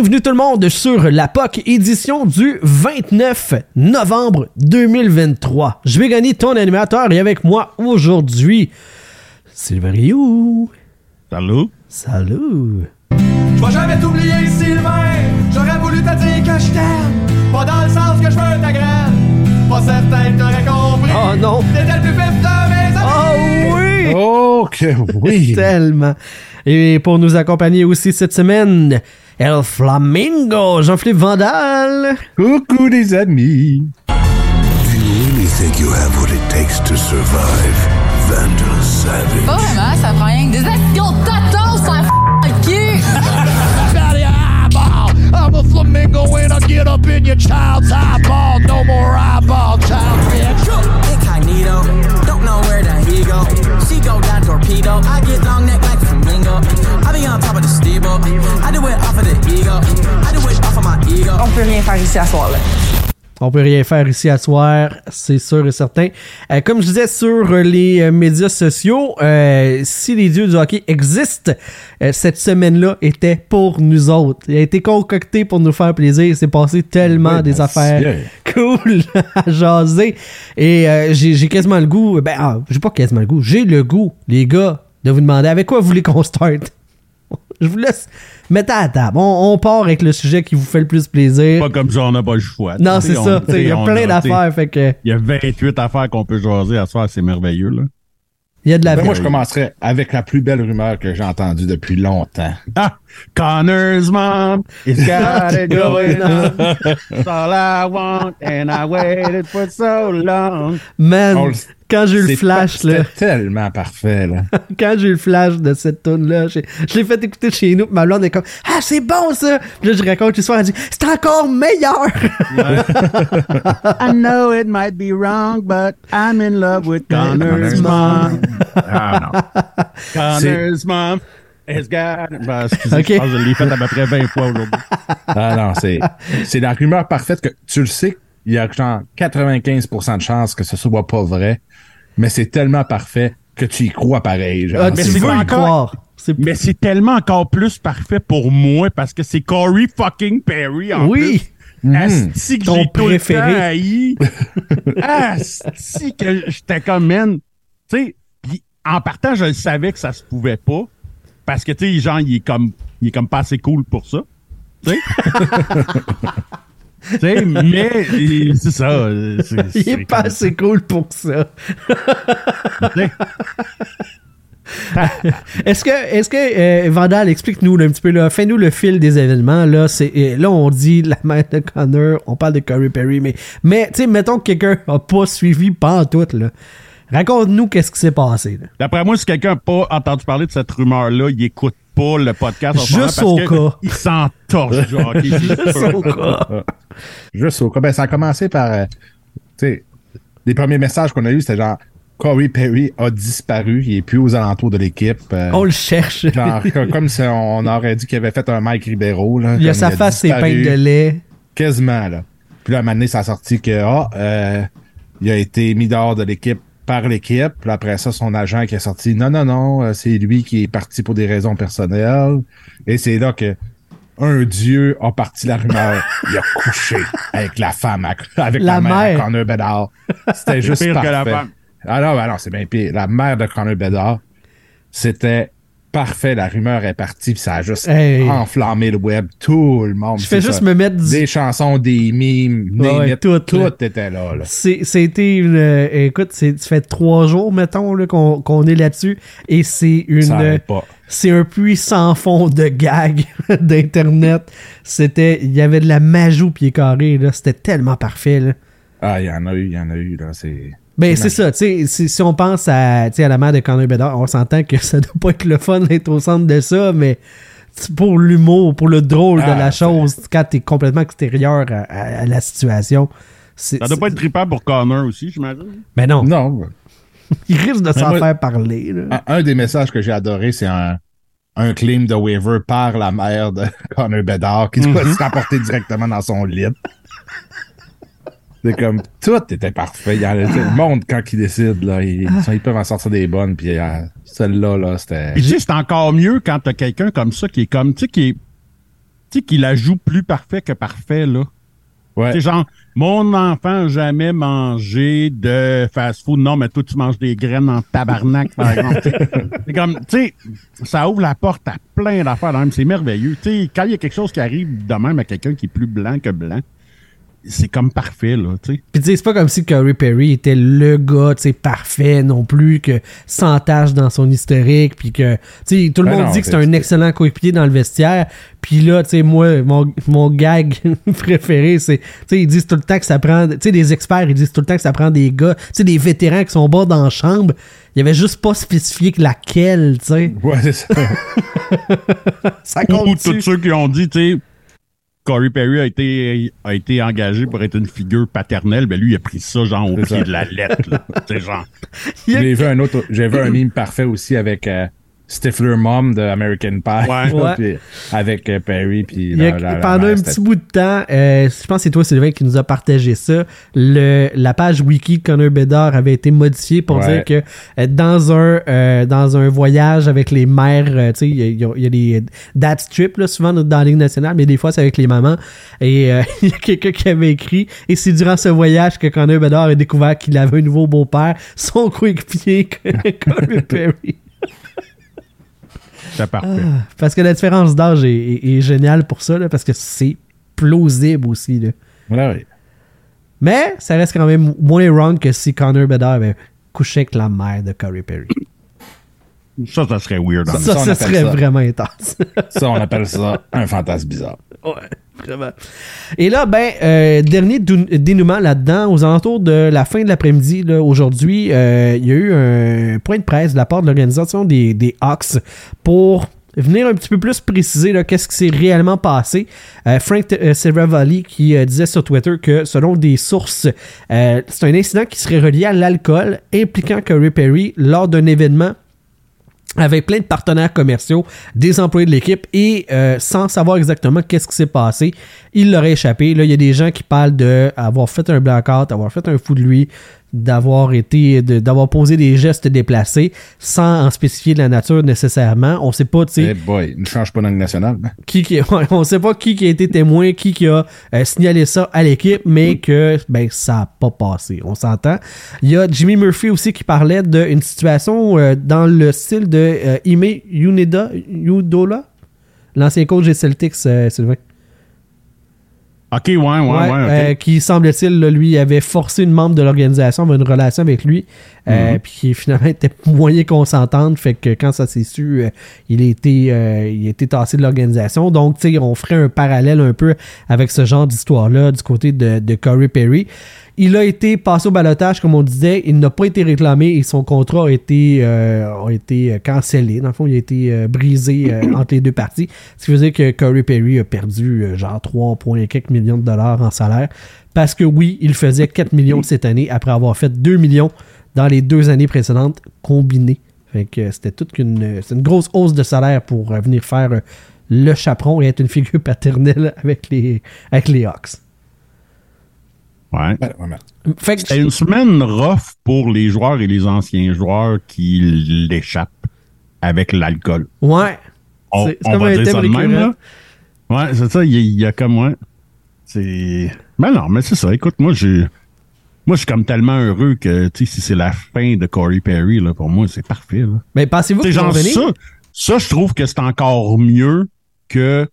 Bienvenue tout le monde sur la POC édition du 29 novembre 2023. Je vais gagner ton animateur et avec moi aujourd'hui, Sylvain Rioux. Salut. Salut. Je vais jamais t'oublier, Sylvain. J'aurais voulu te dire que je t'aime. Pas dans le sens que je veux ta graine. Pas certain que t'aurais compris. Oh non. T'étais le plus vif de mes amis. Oh oui! Oh que oui. Tellement. Et pour nous accompagner aussi cette semaine, El Flamingo, Jean-Philippe Vandal. Coucou les amis. Do you really think you have what it takes to survive? Vandal Savage. Pas vraiment, ça prend rien que des actions totos, ça f*** le cul! I'm a flamingo when I get up in your child's eyeball. No more eyeball, child bitch. Incognito, don't know where the he go. She go down torpedo. I get long neck on top of the steeple. I do it off of the ego. I do it off of my ego. On peut rien faire ici à soir là. On peut rien faire ici à soir, c'est sûr et certain. Euh, comme je disais sur les euh, médias sociaux, euh, si les dieux du hockey existent, euh, cette semaine-là était pour nous autres. Il a été concocté pour nous faire plaisir. Il s'est passé tellement des ben, affaires cool à jaser. Et euh, j'ai j'ai quasiment le goût, ben, ah, j'ai pas quasiment le goût, j'ai le goût, les gars, de vous demander avec quoi vous voulez qu'on start? Je vous laisse mettre à la table. On, on part avec le sujet qui vous fait le plus plaisir. Pas comme ça, on n'a pas le choix. Non, c'est ça. Il y a plein d'affaires, fait que Il y a 28 affaires qu'on peut jaser à soir, c'est merveilleux, là. il y a de la Ben, moi, je commencerai avec la plus belle rumeur que j'ai entendue depuis longtemps. Ah! Connor's mom is got it going on. That's all I want, and I waited for so long. Man, On le- quand j'ai eu le C'est flash, pas- là, C'était tellement parfait, là. quand j'ai eu le flash de cette tune là j'ai- je l'ai fait écouter chez nous, puis ma blonde est comme Ah, c'est bon ça! Puis là, je raconte l'histoire, elle dit C'est encore meilleur! I know it might be wrong, but I'm in love with Connor's mom. Ah non. Connor's mom Ben, excusez, Ok. je pense que je l'ai fait à peu près 20 fois aujourd'hui. Ah non, c'est, c'est la rumeur parfaite que tu le sais, il y a genre 95% de chances que ce soit pas vrai, mais c'est tellement parfait que tu y crois pareil. Genre, Ah, mais tu c'est veux y encore- croire. Mais c'est tellement encore plus parfait pour moi parce que c'est Corey fucking Perry en Oui! plus. Asti que Ton j'ai tout le préféré. temps haï. Asti que j'étais comme, man, tu sais, pis en partant, je le savais que ça se pouvait pas parce que, tu sais, genre, il est comme, il est comme pas assez cool pour ça. Tu sais? Mais c'est ça. Il est pas assez cool pour ça. Est-ce que, est-ce que euh, Vandal, explique-nous un petit peu, là, fais-nous le fil des événements. Là, c'est, euh, là, on dit la mère de Connor, on parle de Corey Perry, mais, mais tu sais, mettons que quelqu'un a pas suivi pas en tout, là. Raconte-nous qu'est-ce qui s'est passé. Là. D'après moi, si quelqu'un n'a pas entendu parler de cette rumeur-là, il écoute pas le podcast. en Juste parce au que cas. Il s'entorche du hockey. Juste au cas. Juste au cas. Ben, ça a commencé par, euh, tu sais, les premiers messages qu'on a eus, c'était genre, Corey Perry a disparu, il est plus aux alentours de l'équipe. euh, On le cherche. genre, co- comme si on aurait dit qu'il avait fait un Mike Ribeiro. Là, Il a sa face, ses peintes de lait. Quasiment, là. Puis là, à un moment donné, ça a sorti que, ah, euh, il a été mis dehors de l'équipe par l'équipe. Puis après ça, son agent qui a sorti, non, non, non, euh, c'est lui qui est parti pour des raisons personnelles. Et c'est là que un dieu a parti la rumeur. il a couché avec la femme, à- avec La la, mère, de Connor Bedard. C'était juste pire que parfait. la femme. Ah non, ben non, c'est bien pire. La mère de Connor Bedard, c'était parfait. La rumeur est partie, puis ça a juste Hey. enflammé le web. Tout le monde. Je fais juste ça. me mettre Des chansons, des mimes, Ouais, it, tout, était là. C'était une. euh, écoute, ça fait trois jours, mettons, qu'on est là-dessus. Et c'est une. C'est un puits sans fond de gag d'Internet. C'était. Il y avait de la au pied carré, là. C'était tellement parfait, là. Ah, il y en a eu, il y en a eu, là. C'est. Ben, c'est ça, tu sais, si, si on pense à, tu sais, à la mère de Connor Bedard, on s'entend que ça doit pas être le fun d'être au centre de ça, mais pour l'humour, pour le drôle de Ah, la chose, quand t'es complètement extérieur à, à- à la situation. Ça doit pas être trippant pour Connor aussi, j'imagine. Mais non, Non. il risque de s'en faire parler. là. Un, un des messages que j'ai adoré, c'est un, un claim de waiver par la mère de Connor Bedard qui doit se rapporter directement dans son lit. C'est comme tout était parfait. Il y a, le monde, quand il décide, là, ils, ils peuvent en sortir des bonnes. Puis euh, celle-là, là, c'était. Puis tu sais, c'est encore mieux quand t'as quelqu'un comme ça qui est comme, tu sais, qui est, tu sais, qui la joue plus parfait que parfait, là. Ouais. C'est genre, mon enfant a jamais mangé de fast-food. Non, mais toi, tu manges des graines en tabarnak, par exemple. C'est comme, tu sais, ça ouvre la porte à plein d'affaires. même. C'est merveilleux. Tu sais, quand il y a quelque chose qui arrive de même à quelqu'un qui est plus blanc que blanc, c'est comme parfait, là, tu sais. Puis tu sais, c'est pas comme si Corey Perry était le gars, tu sais, parfait non plus, que sans tâche dans son historique, puis que, tu sais, tout le Ben monde non, dit que c'est c'est- un excellent coéquipier dans le vestiaire, puis là, tu sais, moi, mon, mon gag préféré, c'est, tu sais, ils disent tout le temps que ça prend, tu sais, des experts, ils disent tout le temps que ça prend des gars, tu sais, des vétérans qui sont bas dans la chambre, il y avait juste pas spécifié que laquelle, tu sais. Ouais, c'est ça. Ça Ou compte tous ceux qui ont dit, tu sais, Corey Perry a été, a été engagé pour être une figure paternelle, ben lui, il a pris ça, genre, au pied de la lettre, là. Genre. J'ai vu un autre, j'ai vu un meme parfait aussi avec euh, Stifler Mom de American Pie. Ouais. Ouais. Puis avec euh, Perry. Puis la- la- la pendant un petit bout de temps, euh, je pense que c'est toi, Sylvain, qui nous a partagé ça. Le, la page wiki de Connor Bedard avait été modifiée pour Ouais. dire que euh, dans un euh, dans un voyage avec les mères, euh, tu sais, il y a- il y, a- il y a des dad strips là, souvent dans la Ligue nationale, mais des fois c'est avec les mamans. Et euh, il y a quelqu'un qui avait écrit et c'est durant ce voyage que Connor Bedard a découvert qu'il avait un nouveau beau-père, son coéquipier Connor Perry. Parfait. Ah, parce que la différence d'âge est, est- est géniale pour ça, là, parce que c'est plausible aussi. Là. Ouais, ouais. Mais ça reste quand même moins wrong que si Connor Bedard avait couché avec la mère de Corey Perry. Ça, ça serait weird. hein. Ça, ça, ça serait ça. vraiment intense. Ça, on appelle ça un fantasme bizarre. ouais, Et là, ben, euh, dernier dénouement là-dedans, aux alentours de la fin de l'après-midi, aujourd'hui, euh, il y a eu un point de presse de la part de l'organisation des, des Hawks pour venir un petit peu plus préciser qu'est-ce qui s'est réellement passé. Euh, Frank euh, qui euh, disait sur Twitter que selon des sources, euh, c'est un incident qui serait relié à l'alcool impliquant Corey Perry lors d'un événement avec plein de partenaires commerciaux, des employés de l'équipe et euh, sans savoir exactement qu'est-ce qui s'est passé, il leur a échappé. Là, il y a des gens qui parlent de avoir fait un blackout, avoir fait un fou de lui, d'avoir été, de- d'avoir posé des gestes déplacés sans en spécifier de la nature nécessairement. On sait pas, tu sais, Eh boy, ne change pas langue nationale. hein. qui, qui on sait pas qui, qui a été témoin, qui, qui a euh, signalé ça à l'équipe, mais que ben ça a pas passé. On s'entend. Il y a Jimmy Murphy aussi qui parlait d'une situation euh, dans le style de euh, Ime Unida Udola, l'ancien coach des Celtics, Sylvain. OK, ouais, ouais, ouais, euh, qui semble-t-il, lui, avait forcé une membre de l'organisation à avoir une relation avec lui, euh, puis qui finalement était moyen consentante, fait que quand ça s'est su, euh, il, a été, euh, il a été tassé de l'organisation. Donc, tu sais, on ferait un parallèle un peu avec ce genre d'histoire-là du côté de, de Corey Perry. Il a été passé au balotage, comme on disait. Il n'a pas été réclamé et son contrat a été, euh, a été euh, cancellé. Dans le fond, il a été euh, brisé entre les deux parties. Ce qui dire que Corey Perry a perdu genre 3 points et quelques millions de dollars en salaire. Parce que oui, il faisait 4 millions cette année après avoir fait 2 millions dans les deux années précédentes combinées. Fait c'était toute une, c'est une grosse hausse de salaire pour venir faire le chaperon et être une figure paternelle avec les, avec les Hawks. Ouais. Ben, ouais, que une semaine rough pour les joueurs et les anciens joueurs qui l'échappent avec l'alcool. Ouais. On, C'est- c'est on comme va un dire thème ça de même, là. Ouais, c'est ça, il y, a- il y a comme moi. C'est. Ben non, mais c'est ça. Écoute, moi, j'ai. Moi, je suis comme tellement heureux que, tu sais, si c'est la fin de Corey Perry, là, pour moi, c'est parfait, là. Mais pensez-vous vont genre, revenir? ça, ça, je trouve que c'est encore mieux que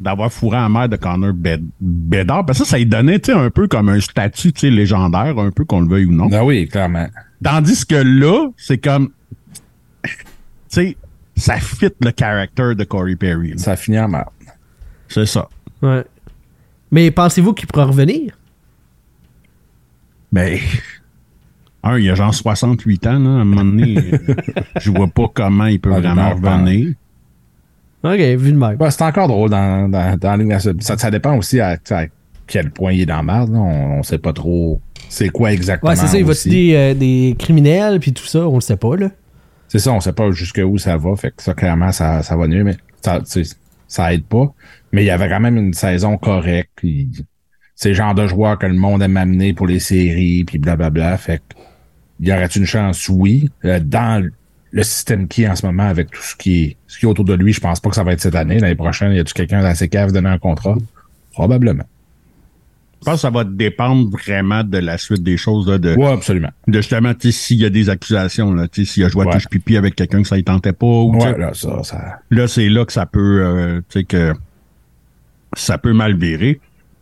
d'avoir fourré la mère de Connor Bed- Bedard. Parce que ça, ça lui donnait, tu sais, un peu comme un statut, tu sais, légendaire, un peu qu'on le veuille ou non. Ah oui, clairement. Tandis que là, c'est comme. Tu sais, ça fit le caractère de Corey Perry. là. Ça finit en merde. C'est ça. Ouais. Mais pensez-vous qu'il pourra revenir? Mais. un, il a genre 68 ans, là, à un moment donné. je vois pas comment il peut Ah, vraiment ben, revenir. Ok, vu de même. Ouais, c'est encore drôle dans, dans, dans la Ligue nationale. ça, ça dépend aussi à, à quel point il est dans la merde. On, on sait pas trop c'est quoi exactement. Ouais, c'est ça, il va des, euh, des criminels puis tout ça, on le sait pas, là. C'est ça, on sait pas jusqu'où ça va. Fait que ça, clairement, ça, ça va mieux, mais ça, ça aide pas. Mais il y avait quand même une saison correcte. Puis c'est le genre de joueur que le monde aime amener pour les séries, puis blablabla. Fait que y aurait une chance? Oui. Euh, dans le système qui est en ce moment, avec tout ce qui est, ce qui est autour de lui, je pense pas que ça va être cette année. L'année prochaine, y a-tu quelqu'un dans ses caves donner un contrat? Probablement. Je pense que ça va dépendre vraiment de la suite des choses, là, de, Ouais, absolument. de justement, s'il y a des accusations, s'il a joué à Ouais. touche pipi avec quelqu'un que ça ne tentait pas, ou, Ouais, là, ça, ça. Là, c'est là que ça peut, euh, que ça peut mal virer.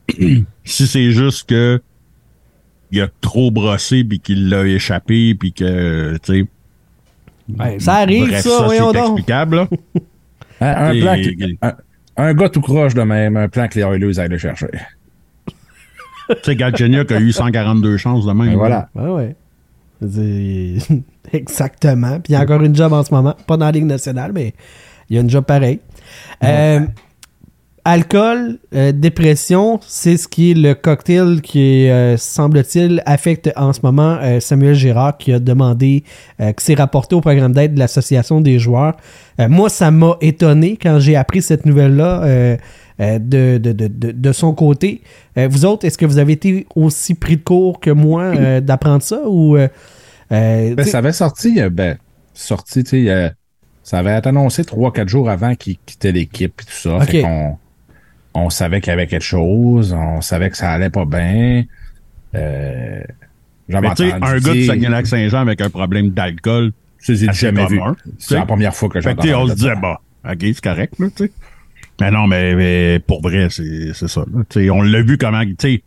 si c'est juste que il a trop brossé puis qu'il l'a échappé puis que, tu sais. Ouais, ça arrive, bref, ça, voyons c'est donc. explicable, là. Un, un Et- plan qui- un, un gars tout croche de même, un plan que les Oilers aillent le chercher. tu sais, Galchenyuk a eu 142 chances de même. Et voilà. Ouais, ouais. C'est- Exactement. Puis il y a encore une job en ce moment. Pas dans la Ligue nationale, mais il y a une job pareil. Euh, alcool, euh, dépression, c'est ce qui est le cocktail qui, euh, semble-t-il, affecte en ce moment euh, Samuel Girard qui a demandé, euh, que c'est rapporté au programme d'aide de l'Association des joueurs. Euh, moi, ça m'a étonné quand j'ai appris cette nouvelle-là euh, euh, de, de, de, de, de son côté. Euh, vous autres, est-ce que vous avez été aussi pris de court que moi euh, d'apprendre ça ou... Ben, ça avait sorti, ben, sorti, tu sais, euh, ça avait été annoncé trois, quatre jours avant qu'il quittait l'équipe et tout ça. Ok. Fait qu'on on savait qu'il y avait quelque chose, on savait que ça allait pas bien. Euh, Mais tu sais, un gars de dire- Saguenay-Lac-Saint-Jean avec un problème d'alcool, c'est j'ai assez jamais vu. C'est la première fois que j'entends sais, on se disait, ça. bah, OK, c'est correct, là, tu sais. Mais non, mais, mais pour vrai, c'est c'est ça. là. On l'a vu comment, tu sais,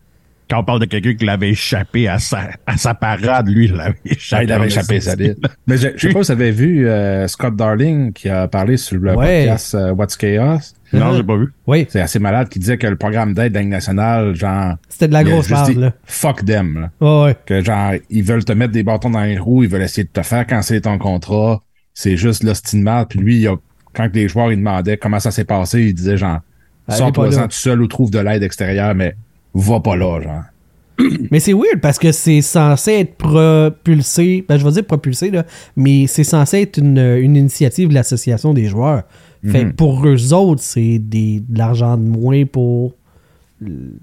quand on parle de quelqu'un qui l'avait échappé à sa, à sa parade, lui, il l'avait Ah, échappé. il avait échappé sa vie. Mais je, je sais pas si vous avez vu euh, Scott Darling qui a parlé sur le Ouais. podcast euh, What's Chaos. Non, j'ai pas vu. Oui, C'est assez malade qui disait que le programme d'aide de la nationale, genre. c'était de la grosse merde, là. Fuck them, là. Ouais, ouais. Que genre, ils veulent te mettre des bâtons dans les roues, ils veulent essayer de te faire canceller ton contrat. C'est juste l'hostie de merde. Puis lui, il a, quand les joueurs ils demandaient comment ça s'est passé, il disait genre, sors-toi-en pas là. tout seul ou trouve de l'aide extérieure, mais va pas là, genre. Mais c'est weird parce que c'est censé être propulsé, ben je vais dire propulsé, là, mais c'est censé être une, une initiative de l'association des joueurs. Fait que pour eux autres, c'est des, de l'argent de moins pour. le-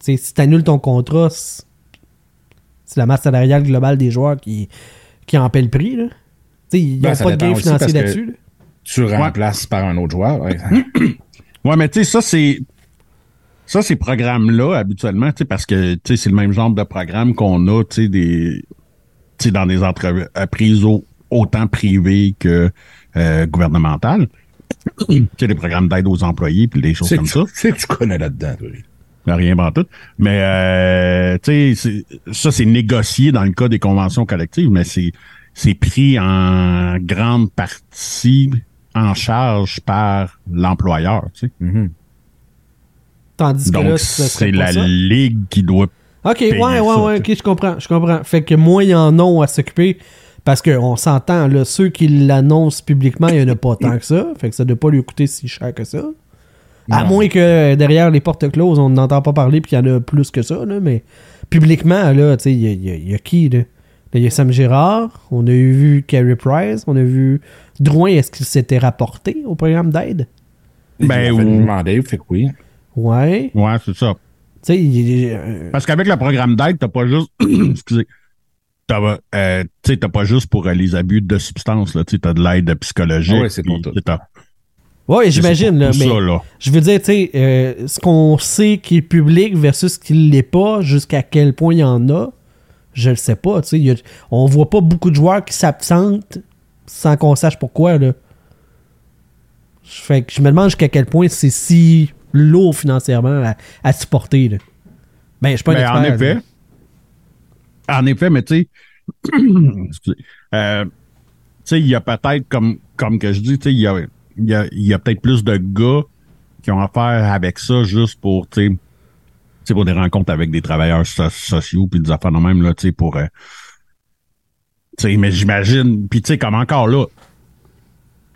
tu sais, si tu annules ton contrat, c'est la masse salariale globale des joueurs qui, qui en paie le prix. là. Tu sais, Ils n'ont Ben, ça pas de gain financier là-dessus. là. Tu remplaces par un autre joueur. Ouais, mais tu sais, ça, c'est. Ça, ces programmes-là, habituellement, tu sais, parce que, tu sais, c'est le même genre de programme qu'on a, tu sais, des. Tu sais, dans des entreprises au- autant privées que euh, gouvernementales. Tu sais, des programmes d'aide aux employés puis des choses comme ça. tu- c'est que tu connais là-dedans, toi. Rien en tout. Mais euh, tu sais, ça c'est négocié dans le cas des conventions collectives, mais c'est c'est pris en grande partie en charge par l'employeur. Tu sais. Mhm. Tandis que là, c'est la ça. ligue qui doit. Ok, ouais, payer ouais, ça, ouais, ok, je comprends, je comprends. Fait que moins ils en ont à s'occuper, parce qu'on s'entend, là, ceux qui l'annoncent publiquement, il n'y en a pas tant que ça. Fait que ça ne doit pas lui coûter si cher que ça. À Non. moins que euh, derrière les portes closes, on n'entend pas parler puis qu'il y en a plus que ça, là, mais publiquement, là, tu sais, il y a, y y qui, là? Il y a Sam Girard, on a vu Carey Price, on a vu Drouin, est-ce qu'il s'était rapporté au programme d'aide? Ben, Il a fait que oui. Ouais. Ouais, c'est ça. Tu sais, euh, Parce qu'avec le programme d'aide, t'as pas juste. excusez. T'as euh, t'as pas juste pour euh, les abus de substances, là. Tu t'as de l'aide psychologique. Ah ouais, c'est pour tout. ouais, j'imagine, mais... ça, là. Je veux dire, tu sais, euh, ce qu'on sait qui est public versus ce qui l'est pas, jusqu'à quel point il y en a, je le sais pas. Tu sais, on voit pas beaucoup de joueurs qui s'absentent sans qu'on sache pourquoi. Là. Fait que je me demande jusqu'à quel point c'est si lourd financièrement à, à supporter. Là. Ben, je suis pas un Ben, en effet. là. En effet, mais tu sais, euh, tu sais, il y a peut-être, comme, comme que je dis, tu sais, il y a, y a, peut-être plus de gars qui ont affaire avec ça juste pour, tu sais, pour des rencontres avec des travailleurs so- sociaux puis des affaires de même, là, tu sais, pour, euh, Tu sais, mais j'imagine, puis tu sais, comme encore là, tu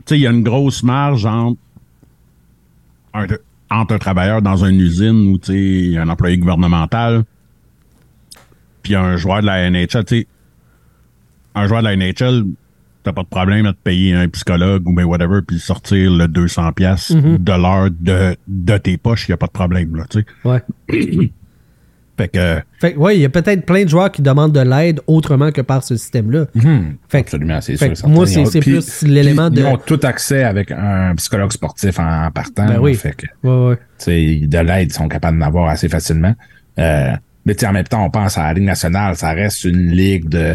sais, il y a une grosse marge entre un, entre un travailleur dans une usine ou, tu sais, un employé gouvernemental, puis un joueur de la NHL, tu sais, un joueur de la NHL, t'as pas de problème à te payer un psychologue ou ben whatever, puis sortir le 200 pièces de l'heure de, de tes poches, il y a pas de problème, là, tu sais. Ouais. Fait que, Fait que, ouais, il y a peut-être plein de joueurs qui demandent de l'aide autrement que par ce système-là. Fait Mhm. Absolument, c'est fait sûr. que certain. moi, c'est- plus l'élément de- Ils ont tout accès avec un psychologue sportif en, en partant. Ben oui. Fait que, Ouais, ouais. tu sais, de l'aide, ils sont capables d'en avoir assez facilement. Euh, mais tu sais, en même temps, on pense à la Ligue nationale, ça reste une ligue de,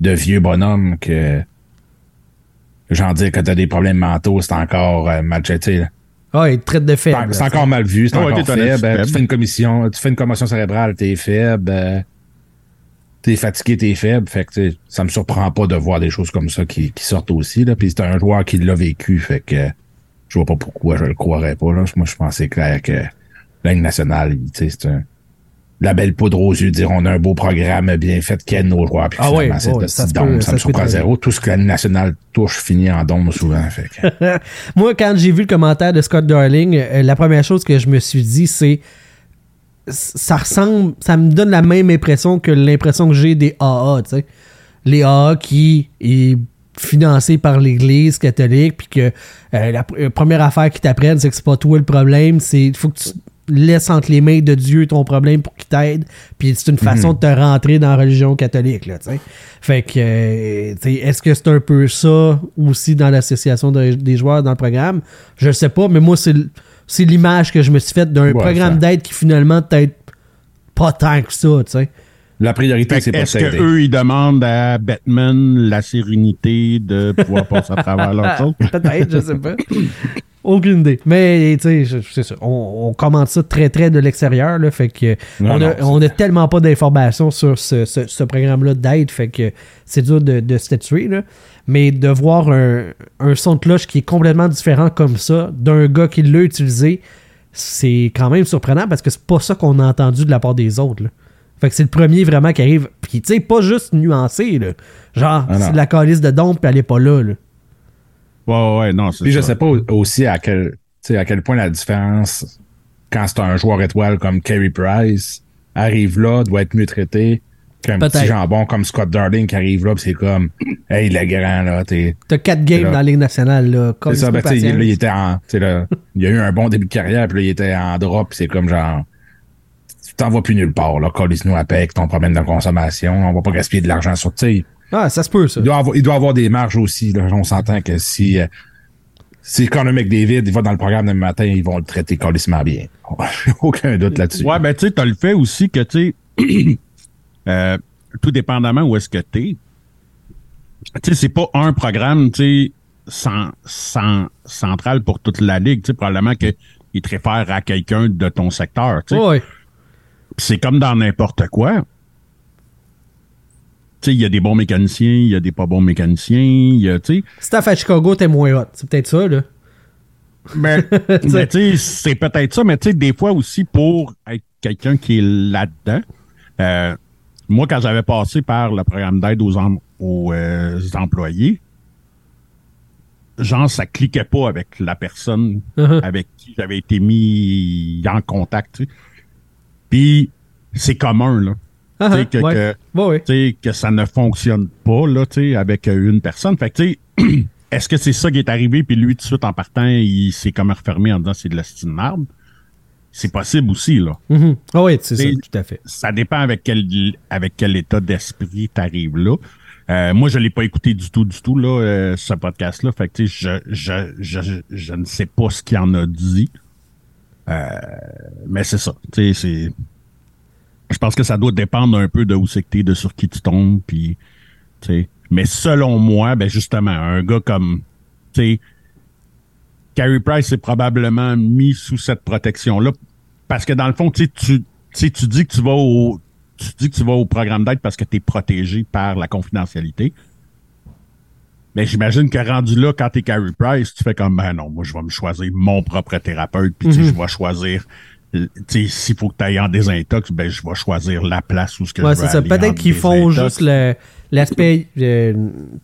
de vieux bonhommes que, j'en dire que t'as des problèmes mentaux, c'est encore euh, mal là. Ah, ils te traitent de faible. C'est encore mal vu, c'est Ah ouais, encore faible. faible. Tu fais une commission, tu fais une commotion cérébrale, t'es faible. euh, t'es fatigué, t'es faible. Fait que tu sais, ça me surprend pas de voir des choses comme ça qui, qui sortent aussi. Là. Puis c'est un joueur qui l'a vécu. Fait que je vois pas pourquoi je le croirais pas. Là. Moi, je pensais clair que la Ligue nationale, tu sais, c'est un. La belle poudre aux yeux, dire on a un beau programme bien fait qui aide nos joueurs. Puis Ah c'est de ça dôme, peut- ça ça me surprend zéro. Tout ce que la nationale touche finit en dôme souvent. Fait que, Moi, quand j'ai vu le commentaire de Scott Darling, euh, la première chose que je me suis dit, c'est ça ressemble, ça me donne la même impression que l'impression que j'ai des AA, tu sais. Les AA qui est financé par l'Église catholique, puis que euh, la euh, première affaire qu'ils t'apprennent, c'est que c'est pas toi le problème, c'est faut que tu laisses entre les mains de Dieu ton problème pour qu'il t'aide, puis c'est une façon de te rentrer dans la religion catholique, là, tu sais. Fait que, euh, est-ce que c'est un peu ça aussi dans l'association de- des joueurs dans le programme? Je sais pas, mais moi, c'est l'image que je me suis faite d'un Ouais, programme d'aide qui finalement peut-être pas tant que ça, tu sais. La priorité, c'est Est-ce qu'eux, ils demandent à Batman la sérénité de pouvoir passer à travers leur chose? Peut-être, je sais pas. Aucune idée. Mais, tu sais, je- c'est ça. On, on commente ça très, très de l'extérieur, là. Fait que, Non, on, a, c'est- on a tellement pas d'informations sur ce, ce- ce programme-là d'aide. Fait que c'est dur de, de statuer, là. Mais de voir un, un son de cloche qui est complètement différent comme ça, d'un gars qui l'a utilisé, c'est quand même surprenant parce que c'est pas ça qu'on a entendu de la part des autres, là. Fait que c'est le premier vraiment qui arrive. Puis, tu sais, pas juste nuancé, là. Genre, Ah c'est de la calice de dompe, puis elle est pas là, là. Ouais, ouais, non, c'est Puis je sais pas aussi à quel, à quel point la différence quand c'est un joueur étoile comme Carey Price arrive là, doit être mieux traité qu'un petit jambon comme Scott Darling qui arrive là, pis c'est comme Hey le grand là, t'es. T'as quatre games là. dans la Ligue nationale, là. Comme C'est ça, ben, tu sais, il était en. tu sais, là, il a eu un bon début de carrière, puis là, il était en drop, pis c'est comme genre. Tu t'en vas plus nulle part, là. Colis-nous à paix avec ton problème de consommation. On va pas gaspiller de l'argent sur. Tu sais, Ah, ça se peut, ça. il doit avoir, il doit avoir des marges aussi. Là. On s'entend que si, euh, si Conor McDavid il va dans le programme demain matin, ils vont le traiter colissement bien. Aucun doute là-dessus. Ouais, ben, tu sais, t'as le fait aussi que, tu sais, euh, tout dépendamment où est-ce que t'es, tu sais, c'est pas un programme, tu sais, cen- cen- central pour toute la ligue, tu sais, probablement que il te réfère à quelqu'un de ton secteur, tu sais. Ouais. C'est comme dans n'importe quoi. Tu sais, il y a des bons mécaniciens, il y a des pas bons mécaniciens, y a, tu sais, Staff à Chicago, t'es moins hot. C'est peut-être ça, là. Mais, mais tu sais, c'est peut-être ça, mais tu sais, des fois aussi pour être quelqu'un qui est là-dedans, euh, moi, quand j'avais passé par le programme d'aide aux, em- aux euh, employés, genre, ça cliquait pas avec la personne Uh-huh. avec qui j'avais été mis en contact. Puis, c'est commun, là. Sais, que- ouais. que- Ouais, ouais. tu sais, que ça ne fonctionne pas là, avec euh, une personne. Fait que, est-ce que c'est ça qui est arrivé, puis lui, tout de suite, en partant, il s'est comme refermé en disant c'est de la style marde? C'est possible aussi, là. Mhm. Ah ouais, c'est ça, tout à fait. Ça dépend avec quel, avec quel état d'esprit t'arrives là. Euh, moi, je l'ai pas écouté du tout, du tout, là, euh, ce podcast-là. Fait que, je, je, je, je ne sais pas ce qu'il en a dit. Euh, mais c'est ça. Tu sais, c'est... Je pense que ça doit dépendre un peu de où c'est que t'es, de sur qui tu tombes, puis... tu sais. Mais selon moi, ben justement, un gars comme... Tu sais... Carey Price est probablement mis sous cette protection-là. Parce que dans le fond, tu tu, tu dis que tu vas au... Tu dis que tu vas au programme d'aide parce que tu es protégé par la confidentialité. Mais j'imagine que rendu là, quand t'es Carey Price, tu fais comme ben non, moi je vais me choisir mon propre thérapeute, puis tu sais, je vais choisir tu sais, s'il faut que tu ailles en désintox, ben, je vais choisir la place où ce que Ouais, c'est ça. Peut-être qu'ils font juste l'aspect euh,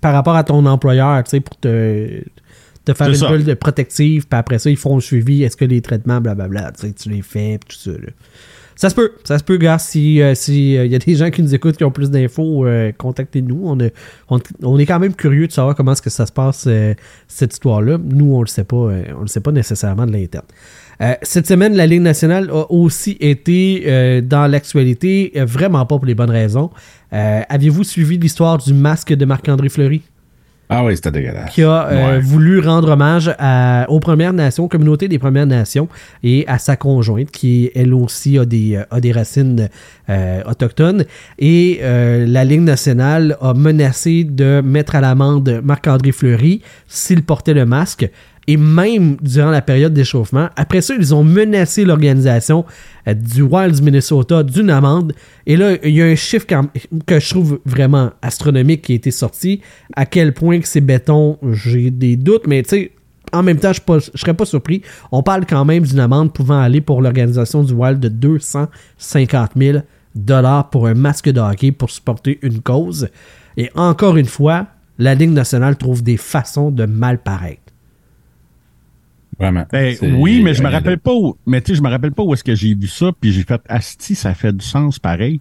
par rapport à ton employeur, tu sais, pour te, te faire une bulle de protective, puis après ça, ils font le suivi. Est-ce que les traitements, blablabla, tu sais, tu les fais, puis tout ça. là. Ça se peut, ça se peut, gars. Si il si, euh, y a des gens qui nous écoutent qui ont plus d'infos, euh, contactez-nous. On, est- on, est quand même curieux de savoir comment est-ce que ça se passe, euh, cette histoire-là. Nous, on le sait pas, euh, on le sait pas nécessairement de l'interne. Euh, cette semaine, la Ligue nationale a aussi été euh, dans l'actualité, euh, vraiment pas pour les bonnes raisons. Euh, Aviez-vous suivi l'histoire du masque de Marc-André Fleury? Ah oui, c'était dégueulasse. qui a euh, Ouais. voulu rendre hommage à- aux Premières Nations, aux communautés des Premières Nations et à sa conjointe qui, elle aussi, a des, euh, a des racines euh, autochtones. Et euh, la Ligue nationale a menacé de mettre à l'amende Marc-André Fleury s'il portait le masque. Et même durant la période d'échauffement, après ça, ils ont menacé l'organisation euh, du Wild du Minnesota d'une amende. Et là, il y a un chiffre que je trouve vraiment astronomique qui a été sorti. À quel point que c'est béton, j'ai des doutes, mais tu sais, en même temps, je ne serais pas surpris. On parle quand même d'une amende pouvant aller pour l'organisation du Wild de 250 000 dollars pour un masque de hockey pour supporter une cause. Et encore une fois, la Ligue nationale trouve des façons de mal paraître. Vraiment. Ben, oui, mais je me rappelle pas où, mais tu sais, je me rappelle pas où est-ce que j'ai vu ça, puis j'ai fait, asti, ça fait du sens pareil.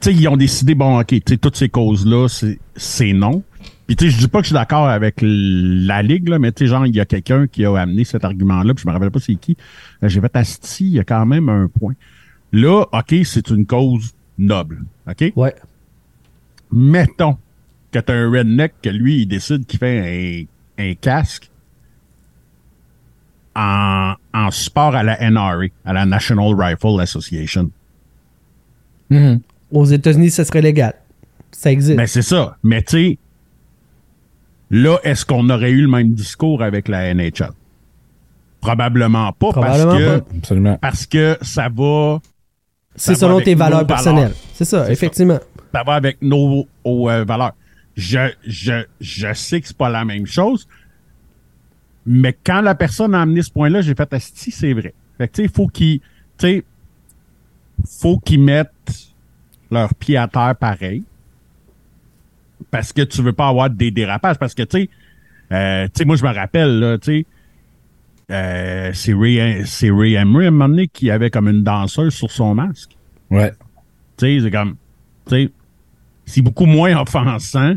Tu sais, ils ont décidé, bon, ok, tu sais, toutes ces causes-là, c'est, c'est non. Puis tu sais, je dis pas que je suis d'accord avec la Ligue, là, mais tu sais, genre, il y a quelqu'un qui a amené cet argument-là, puis je me rappelle pas c'est qui. Euh, J'ai fait, asti, il y a quand même un point. Là, ok, c'est une cause noble, ok? Ouais. mettons que t'as un redneck que lui, il décide qu'il fait un, un casque en, en support à la NRA, à la National Rifle Association. Mhm. Aux États-Unis, ce serait légal. Ça existe. Ben, c'est ça. Mais tu sais, là, est-ce qu'on aurait eu le même discours avec la NHL? Probablement pas, Probablement parce que, pas. Absolument. parce que ça va, c'est selon tes valeurs valeurs. personnelles. C'est ça, C'est effectivement. ça va avec nos, aux, euh, valeurs. Je, je, je sais que c'est pas la même chose, mais quand la personne a amené ce point-là, j'ai fait si c'est vrai. Fait que tu sais, faut qu'ils, tu sais, faut qu'ils mettent leurs pieds à terre pareil, parce que tu veux pas avoir des dérapages, parce que tu sais, euh, tu sais, moi je me rappelle là, tu sais. Euh, c'est Ray, c'est Ray Emery à un moment donné qui avait comme une danseuse sur son masque. Ouais. Tu sais, c'est comme, tu sais, c'est beaucoup moins offensant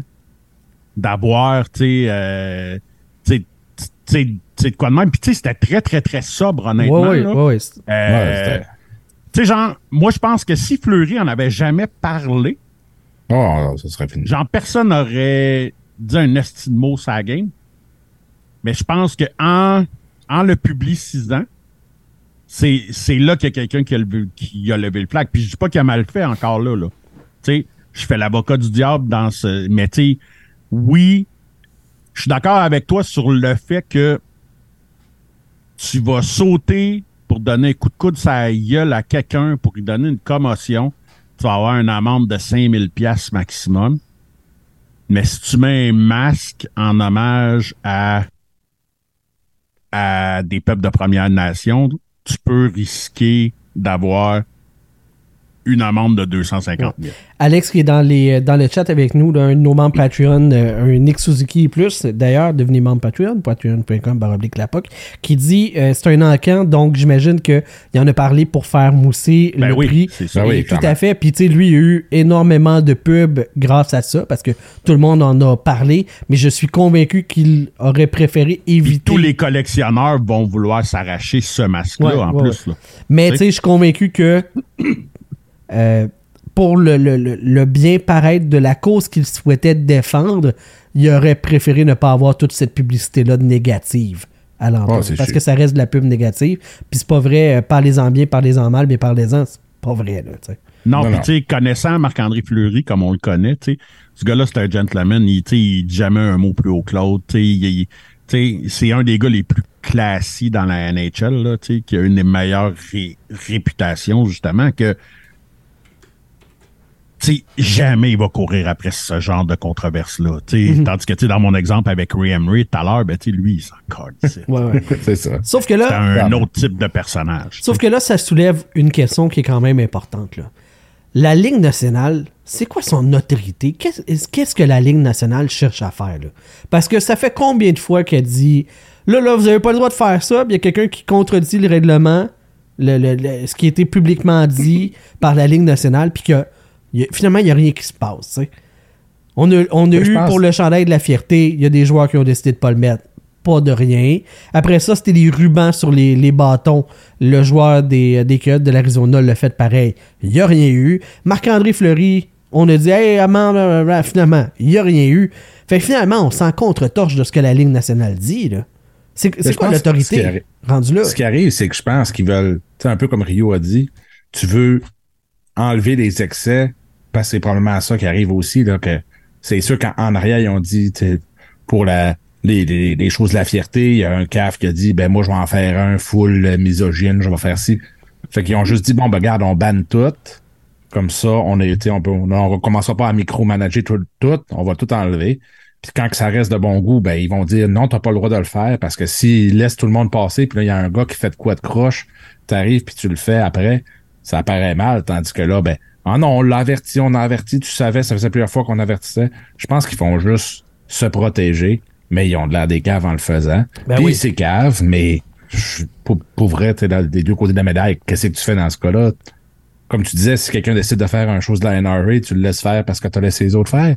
d'avoir, tu sais, euh, tu sais, tu sais, de quoi de même. Puis, tu sais, c'était très, très, très sobre, honnêtement. Ouais, ouais, là. ouais, ouais. c'est- Euh, Ouais, c'était- tu sais, genre, moi, je pense que si Fleury en avait jamais parlé, Oh, ça serait fini. genre, personne n'aurait dit un esti de mot sur la game. Mais je pense que en, en le publicisant, c'est, c'est là qu'il y a quelqu'un qui a, levé, qui a levé le flag. Puis je dis pas qu'il a mal fait encore là. là. Tu sais, je fais l'avocat du diable dans ce. Mais tu sais, oui, je suis d'accord avec toi sur le fait que tu vas sauter pour donner un coup de coude la gueule à quelqu'un pour lui donner une commotion. Tu vas avoir une amende de 5000 pièces maximum. Mais si tu mets un masque en hommage à, à des peuples de Première Nation, tu peux risquer d'avoir une amende de 250 000. Alex qui est dans, les, dans le chat avec nous, là, un de nos membres Patreon, euh, un Nick Suzuki et plus, d'ailleurs, devenez membre Patreon, patreon.com baroblique la POC, qui dit euh, c'est un encan, donc j'imagine qu'il en a parlé pour faire mousser Ben le oui, prix. c'est ça. Ben oui, Et tout à fait. Puis, tu sais, lui, il y a eu énormément de pubs grâce à ça, parce que tout le monde en a parlé, mais je suis convaincu qu'il aurait préféré Puis éviter. tous les collectionneurs vont vouloir s'arracher ce masque-là Ouais, en ouais, plus. Là. Mais Tu sais, je suis convaincu que euh, pour le, le- le- le bien paraître de la cause qu'il souhaitait défendre, il aurait préféré ne pas avoir toute cette publicité-là négative à l'entour. Ah, parce sûr. que ça reste de la pub négative. Puis c'est pas vrai, euh, parlez-en bien, parlez-en mal, mais parlez-en, c'est pas vrai. Là. Non, Non, tu sais, connaissant Marc-André Fleury comme on le connaît, tu sais, ce gars-là, c'est un gentleman. Il, il dit jamais un mot plus haut que l'autre. Tu sais, il- il- tu sais, c'est un des gars les plus classiques dans la NHL, là, tu sais, qui a une des meilleures ré- réputations, justement, que sais, jamais il va courir après ce genre de controverse-là. Mhm. Tandis que, tu dans mon exemple avec Ray Emery tout à l'heure, ben, lui, il s'en colle. C'est Ouais, ouais. C'est ça. Sauf que c'est là, un Clairement. autre type de personnage. sauf que là, ça soulève une question qui est quand même importante. Là. La Ligue nationale, c'est quoi son autorité? Qu'est-ce qu'est-ce que la Ligue nationale cherche à faire? Là? Parce que ça fait combien de fois qu'elle dit Là, là, vous avez pas le droit de faire ça, puis il y a quelqu'un qui contredit le règlement, le, le- le- ce qui a été publiquement dit par la Ligue nationale, puis que y a- finalement, il n'y a rien qui se passe. On a, on a eu pense- pour le chandail de la fierté, il y a des joueurs qui ont décidé de pas le mettre. Pas de rien. Après ça, c'était les rubans sur les, les bâtons. Le joueur des, des Coyotes de l'Arizona l'a fait pareil. Il n'y a rien eu. Marc-André Fleury, on a dit, hey, amende, finalement, il n'y a rien eu. Fait que finalement, on s'en contre-torche de ce que la Ligue nationale dit. là. C'est quoi l'autorité rendue là? Ce qui arrive, c'est que je pense qu'ils veulent, tu sais, un peu comme Rio a dit, tu veux enlever les excès, c'est probablement ça qui arrive aussi, c'est sûr qu'en en arrière, ils ont dit, pour les, choses de la fierté, il y a un CAF qui a dit, ben, moi, je vais en faire un full euh, misogyne, je vais faire ci. Fait qu'ils ont juste dit, bon, ben, regarde, on banne tout. Comme ça, on est, on peut, on, pas à micromanager tout, tout, on va tout enlever. Puis quand que ça reste de bon goût, ben ils vont dire non, t'as pas le droit de le faire parce que s'ils laissent tout le monde passer, puis là, il y a un gars qui fait de quoi de croche, t'arrives puis tu le fais après, ça paraît mal, tandis que là, ben, ah non, on l'a averti, on a averti, tu savais, ça faisait plusieurs fois qu'on avertissait. Je pense qu'ils font juste se protéger, mais ils ont de l'air des caves en le faisant. Ben puis oui. c'est cave, mais je- pour, pour vrai, dans- des deux côtés de la médaille, qu'est-ce que tu fais dans ce cas-là? Comme tu disais, si quelqu'un décide de faire un chose de la NRA, tu le laisses faire parce que tu as laissé les autres faire.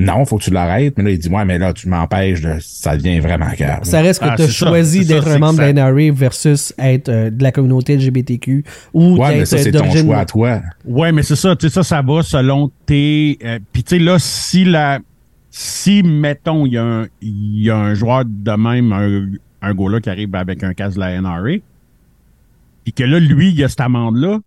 Non, faut que tu l'arrêtes. Mais là, il dit, ouais, mais là, tu m'empêches de, ça devient vraiment grave. Ça reste que Ah, tu as ça, choisi ça, d'être un membre de la NRA versus être euh, de la communauté LGBTQ ou Ouais, mais d'être ça, euh, c'est ton d'origine- choix à toi. Ouais, mais c'est ça, tu sais, ça, ça va selon tes. euh, Puis tu sais, là, si la. Si, mettons, il y, a un- il y a un joueur de même, un, un gars-là qui arrive avec un casque de la NRA, puis que là, lui, il a cette amende-là,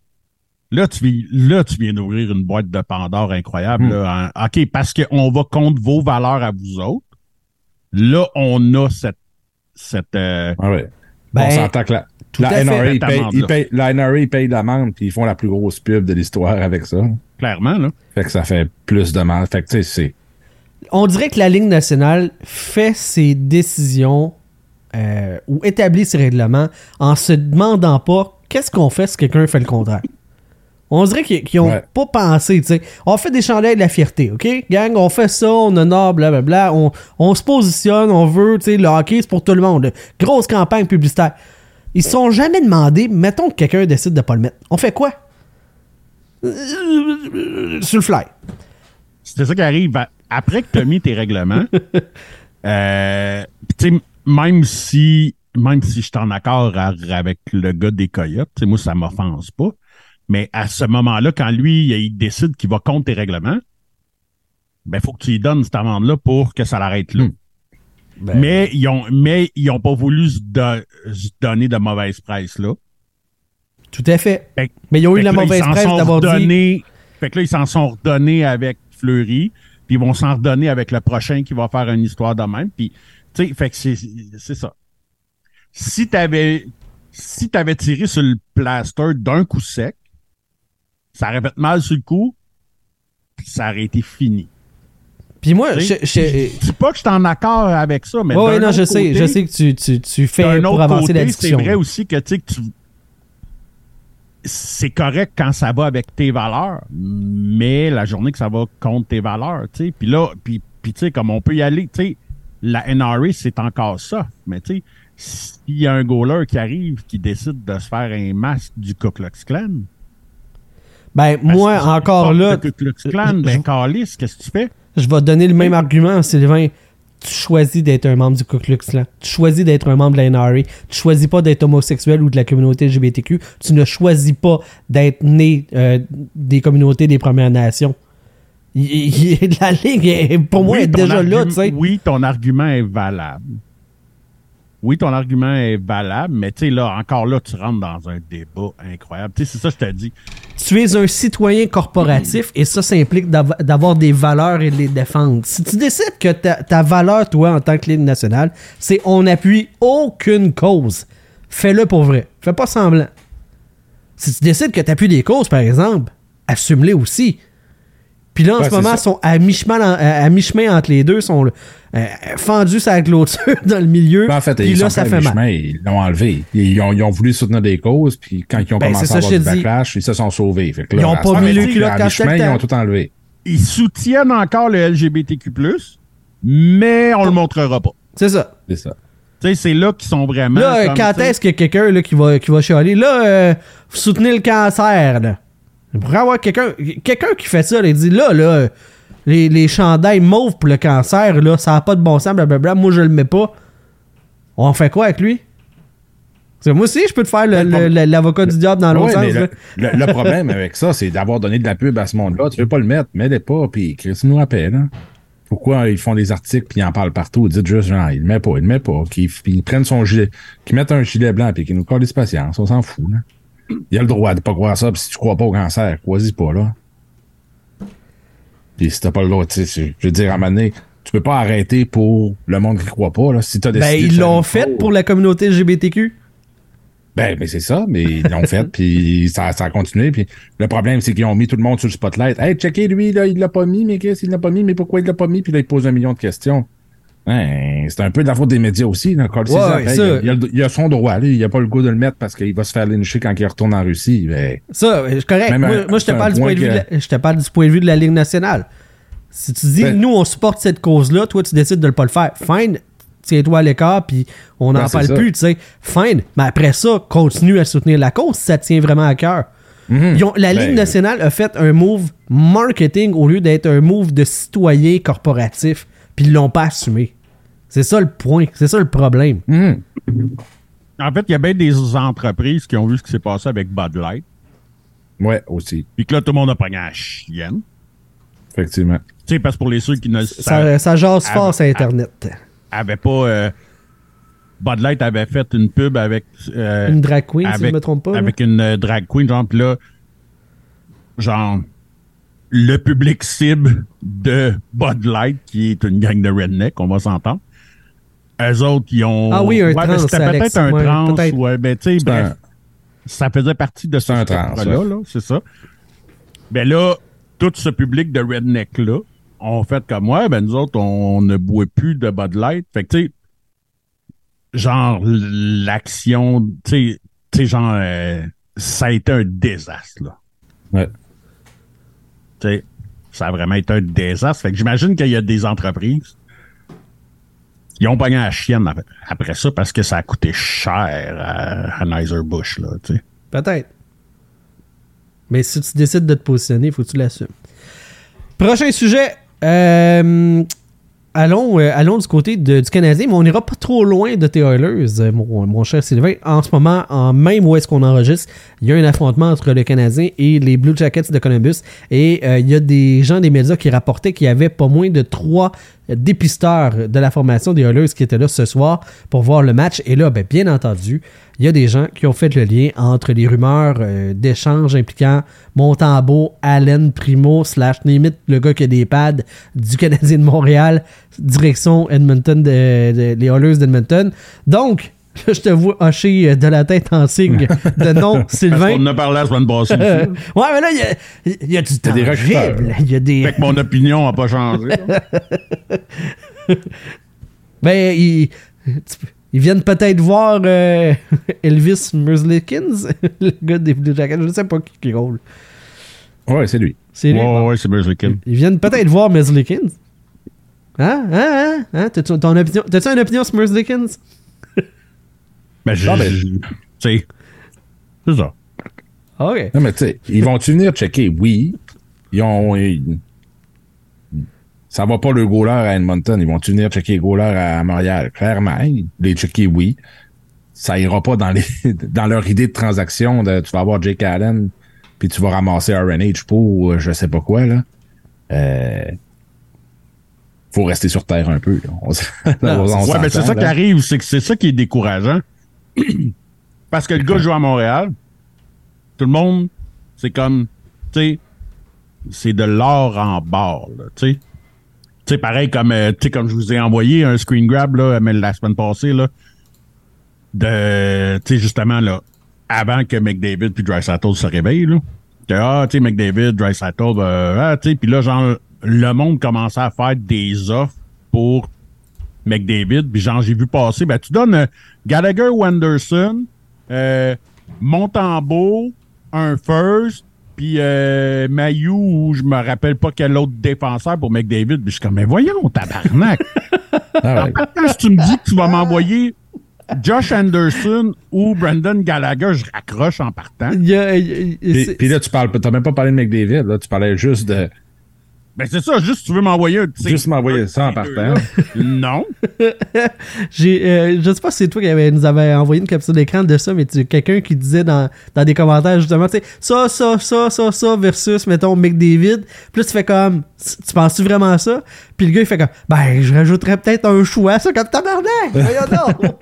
là, tu viens, là, tu viens d'ouvrir une boîte de Pandore incroyable. Hmm. là, OK, parce qu'on va contre vos valeurs à vous autres. Là, on a cette. cette euh, Ah ouais. Ben, on s'entend que la, la. NRA, paye, il paye- la NRA, il paye l'amende, puis ils font la plus grosse pub de l'histoire avec ça. clairement, là. Fait que ça fait plus de mal. Fait que, tu sais, c'est. on dirait que la Ligue nationale fait ses décisions euh, ou établit ses règlements en se demandant pas qu'est-ce qu'on fait si quelqu'un fait le contraire. On dirait qu'ils qu'ils ont Ouais. pas pensé, tu sais. On fait des chandelles de la fierté, OK? Gang, on fait ça, on honore, blablabla. On, on se positionne, on veut, tu sais, le hockey, c'est pour tout le monde. Grosse campagne publicitaire. Ils se sont jamais demandé, mettons que quelqu'un décide de pas le mettre. On fait quoi? Euh, Sur le fly. C'est ça qui arrive à- après que tu as mis tes règlements. euh, pis tu sais, même si même si je suis en accord avec le gars des Coyotes, tu sais, moi, ça m'offense pas. Mais à ce moment-là, quand lui, il décide qu'il va contre tes règlements, ben, faut que tu lui donnes cette amende-là pour que ça l'arrête là. Hmm. Ben, mais ils ont, mais ils ont pas voulu se, do- se donner de mauvaise presse, là. Tout à fait. Mais ils ont eu la là, mauvaise ils s'en presse d'avoir dit. Fait que là, ils s'en sont redonnés avec Fleury, puis ils vont s'en redonner avec le prochain qui va faire une histoire de même. Puis, tu sais, fait que c'est, c'est ça. Si t'avais, si t'avais tiré sur le plaster d'un coup sec, ça aurait fait mal sur le coup, puis ça aurait été fini. Puis moi, je, je- Je dis pas que je suis en accord avec ça, mais d'un non, je sais, côté- je sais que tu, tu, tu fais pour autre avancer la côté, c'est discussion. vrai aussi que tu sais que tu c'est correct quand ça va avec tes valeurs, mais la journée que ça va contre tes valeurs, tu sais, puis là, puis, puis tu sais, comme on peut y aller, tu sais, la NRA, c'est encore ça, mais tu sais, s'il y a un goaler qui arrive qui décide de se faire un masque du Ku Klux Klan, Ben, moi, que encore là, le Klux Klan, je- ben, qu'est-ce que tu fais? je vais te donner le même argument, Sylvain. Tu choisis d'être un membre du Ku Klux Klan. Tu choisis d'être un membre de la NRA. Tu choisis pas d'être homosexuel ou de la communauté LGBTQ. Tu ne choisis pas d'être né euh, des communautés des Premières Nations. Il- il- la ligue, est- pour moi, Oui, est déjà là, tu sais. Oui, ton argument est valable. Oui, ton argument est valable, mais tu sais, là, encore là, tu rentres dans un débat incroyable. Tu sais, c'est ça que je te dis. Tu es un citoyen corporatif et ça, ça implique d'av- d'avoir des valeurs et de les défendre. Si tu décides que ta, ta valeur, toi, en tant que Ligue nationale, c'est on n'appuie aucune cause, fais-le pour vrai. Fais pas semblant. Si tu décides que tu appuies des causes, par exemple, assume-les aussi. Puis là, en Ouais, ce moment, ils sont à mi-chemin, à, à mi-chemin entre les deux, ils sont euh, fendus sur la clôture dans le milieu. Ben, en fait, puis là, sont ça fait à mal. mi-chemin, Ils l'ont enlevé. Ils ont, ils ont voulu soutenir des causes, puis quand ils ont Ben, commencé à avoir du backlash, ils se sont sauvés. Fait que là, Ils ont à pas mis le culotte à quand le ils ont tout enlevé. Ils soutiennent encore le LGBTQ+, mais on le montrera pas. C'est ça. C'est ça. Tu sais, c'est là qu'ils sont vraiment... Là, comme, quand est-ce qu'il y a quelqu'un là, qui, va, qui va chialer? Là, euh, vous soutenez le cancer, là. Y avoir quelqu'un quelqu'un qui fait ça, il dit là, là, les, les chandails mauves pour le cancer, là, ça n'a pas de bon sens, blablabla. Moi, je le mets pas. On fait quoi avec lui? Moi aussi, je peux te faire le- l'avocat du diable dans l'autre Ouais, sens. le, le- le problème avec ça, c'est d'avoir donné de la pub à ce monde-là. Tu veux pas le mettre, mets-le pas, puis Chris nous rappelle. Hein? Pourquoi ils font des articles puis ils en parlent partout? Dites juste, genre, il le met pas, il le met pas. Qu'ils ils prennent son gilet, qu'ils mettent un gilet blanc puis qu'ils nous collent des patience. On s'en fout. Là. Il a le droit de pas croire ça, puis si tu crois pas au cancer, crois-y pas, là. Puis si t'as pas le droit, tu sais, je veux dire, à un moment donné, tu peux pas arrêter pour le monde qui croit pas, là. Si t'as Ben, décidé de ils l'ont fait pour la communauté LGBTQ. ben, mais c'est ça, mais ils l'ont fait, puis ça, ça a continué. Puis le problème, c'est qu'ils ont mis tout le monde sur le spotlight. Hey, checkez, lui, là, il l'a pas mis, mais qu'est-ce qu'il l'a pas mis, mais pourquoi il l'a pas mis? Puis là, il pose un million de questions. C'est un peu de la faute des médias aussi. Là, Ouais, ça. il, a, il a- il a son droit, lui. Il a pas le goût de le mettre parce qu'il va se faire lyncher quand il retourne en Russie. Ben, Ça, c'est correct. Même Moi, un- moi, je te parle du point de vue de la, je te parle du point de vue de la Ligue nationale. Si tu dis, Ben- nous, on supporte cette cause-là, toi, tu décides de ne pas le faire. Fine, tiens-toi à l'écart, puis on n'en Ben, parle plus, tu sais. Fine. Mais après ça, continue à soutenir la cause si ça tient vraiment à cœur. Ont- la Ben- Ligue nationale a fait un move marketing au lieu d'être un move de citoyen corporatif, puis ils l'ont pas assumé. C'est ça le point, c'est ça le problème. En fait, il y a bien des entreprises qui ont vu ce qui s'est passé avec Bud Light, ouais, aussi. puis que là, tout le monde a pogné la chienne. Effectivement. Tu sais, parce que pour les ceux qui ne Ça, ça jase Ah, fort sur Internet. avaient pas... euh, Bud Light avait fait une pub avec... euh, Une drag queen, si je avec, me trompe pas. là. Avec une euh, drag queen, genre, pis là, genre, le public cible de Bud Light, qui est une gang de redneck, on va s'entendre. Eux autres, ils ont. Ah oui, un ouais, trans, C'était peut-être un Ouais, trans, ouais, ben, tu sais, bref, un- ça faisait partie de ce un trans, spectre-là, ouais. là, c'est ça. Ben là, tout ce public de redneck-là ont fait comme, ouais, ben nous autres, on ne boit plus de Bud Light. Fait que, tu sais, genre, l'action, tu sais, tu sais, genre, euh, ça a été un désastre, là. Ouais. Tu sais, ça a vraiment été un désastre. Fait que j'imagine qu'il y a des entreprises qui ont pogné la chienne après, ça parce que ça a coûté cher à, à sais. Peut-être. Mais si tu décides de te positionner, il faut que tu l'assumes. Prochain sujet. euh, allons, euh, allons du côté du Canadien, mais on n'ira pas trop loin de tes euh, mon, mon cher Sylvain. En ce moment, en même où est-ce qu'on enregistre, il y a un affrontement entre le Canadien et les Blue Jackets de Columbus. Et euh, il y a des gens des médias qui rapportaient qu'il y avait pas moins de trois dépisteurs de la formation des Oilers qui étaient là ce soir pour voir le match. Et là, ben, bien entendu, il y a des gens qui ont fait le lien entre les rumeurs euh, d'échanges impliquant Montembeau, Allen, Primo, slash Nimit, le gars qui a des pads du Canadien de Montréal, direction Edmonton, les Oilers d'Edmonton. Donc, là, je te vois hocher de la tête en signe de non, Sylvain. qu'on en a parlé la semaine passée. Euh, ouais, mais là, il y a, il y a du temps. des. Il y a des. Fait que mon opinion n'a pas changé. Ben, ils, ils viennent peut-être voir euh, Elvis Merzlikins, le gars des Blue Jackets. Je ne sais pas qui, qui roule. Ouais, c'est lui. C'est lui. Ouais, Bon. ouais, c'est Merzlikins. Ils viennent peut-être voir Merzlikins. Hein? Hein? Hein? hein? T'as-tu une opinion sur Merzlikins? Ben, je, Non, mais- je- tu sais, c'est ça. OK. Non, mais tu sais, ils vont-tu venir checker? Oui. Ils ont. ils- Ça va pas le goaler à Edmonton. Ils vont-tu venir checker le goaler à Montréal? Clairement. ils- Les checker, oui. Ça ira pas dans les dans leur idée de transaction de tu vas avoir Jake Allen puis tu vas ramasser RNH pour euh, je sais pas quoi, là. Euh, faut rester sur terre un peu. là. On, s- Non, on c'est- Ouais, ben c'est ça là. qui arrive, c'est que c'est ça qui est décourageant. Parce que le gars joue à Montréal, tout le monde, c'est comme, tu sais, c'est de l'or en barre, tu sais. Tu sais, pareil comme, euh, comme je vous ai envoyé un screen grab, là, mais la semaine passée, là, de, tu sais, justement, là, avant que McDavid puis Dreisaitl se réveillent, là. ah, tu sais, McDavid, Dry Sattle, ah, tu sais, puis là, genre, le monde commençait à faire des offres pour McDavid, puis genre, j'ai vu passer, ben, tu donnes euh, Gallagher Wenderson, euh, Montembeau, un first, puis euh, Mayu, ou je me rappelle pas quel autre défenseur pour McDavid, puis je suis comme, mais voyons, tabarnak! Ah ouais. Quand tu me dis que tu vas m'envoyer Josh Anderson ou Brandon Gallagher, je raccroche en partant. Puis là, tu parles, t'as même pas parlé de McDavid, là, tu parlais juste de. Ben c'est ça, juste tu veux m'envoyer un petit. Juste m'envoyer ça en partant. Non. J'ai, euh, je sais pas si c'est toi qui avait, nous avait envoyé une capture d'écran de ça, mais tu quelqu'un qui disait dans, dans des commentaires justement, tu sais, ça, ça, ça, ça, ça versus, mettons, McDavid. Puis là, tu fais comme, tu penses-tu vraiment à ça? Puis le gars, il fait comme, ben, je rajouterais peut-être un choix, ça, comme tabarnak! Voyons donc!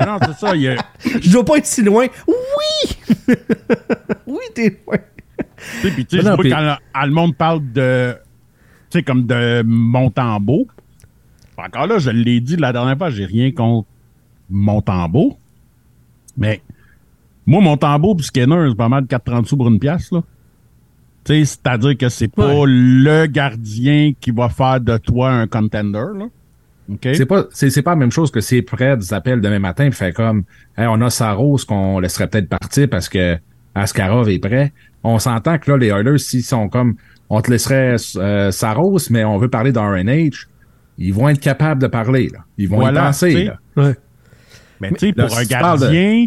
Non, c'est ça. il y a- je dois pas être si loin. Oui! oui, t'es loin. Tu sais, puis tu sais, quand le, quand le monde parle de. Tu sais, comme de Montembeau. Encore là, je l'ai dit la dernière fois, j'ai rien contre Montembeau. Mais moi, Montembeau puis Skinner, c'est pas mal de 4,30 sous pour une pièce, là. C'est-à-dire que c'est pas le gardien qui va faire de toi un contender, là. OK? C'est pas, c'est, c'est pas la même chose que si Fred s'appelle demain matin et fait comme, Hey, on a Saros qu'on laisserait peut-être partir parce que Askarov est prêt? On s'entend que là, les Oilers, s'ils sont comme, on te laisserait euh, Saros, mais on veut parler d'RNH, ils vont être capables de parler, là. Ils vont Voilà, y penser, là. Ouais. Mais tu sais, pour un tu parles de- gardien.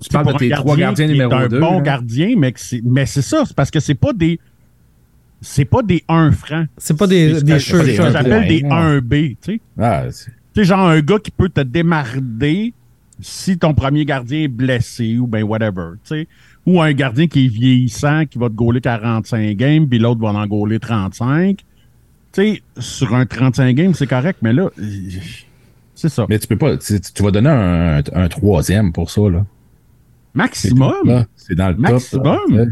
Tu parles de pour tes un trois gardiens numéro un deux. bon là. gardien, mais c'est, mais c'est ça, c'est parce que c'est pas des, c'est pas des 1 francs. C'est pas des, des que- cheveux. c'est ce que un j'appelle des ouais. 1B, tu sais. Ah, c'est- Tu sais, genre un gars qui peut te démarder si ton premier gardien est blessé ou ben whatever, tu sais. Ou un gardien qui est vieillissant, qui va te gauler 45 games, puis l'autre va en gauler 35. Tu sais, sur un 35 games, c'est correct, mais là, c'est ça. Mais tu peux pas, tu, tu vas donner un, un troisième pour ça, là. Maximum. C'est dans le Maximum. top. sais.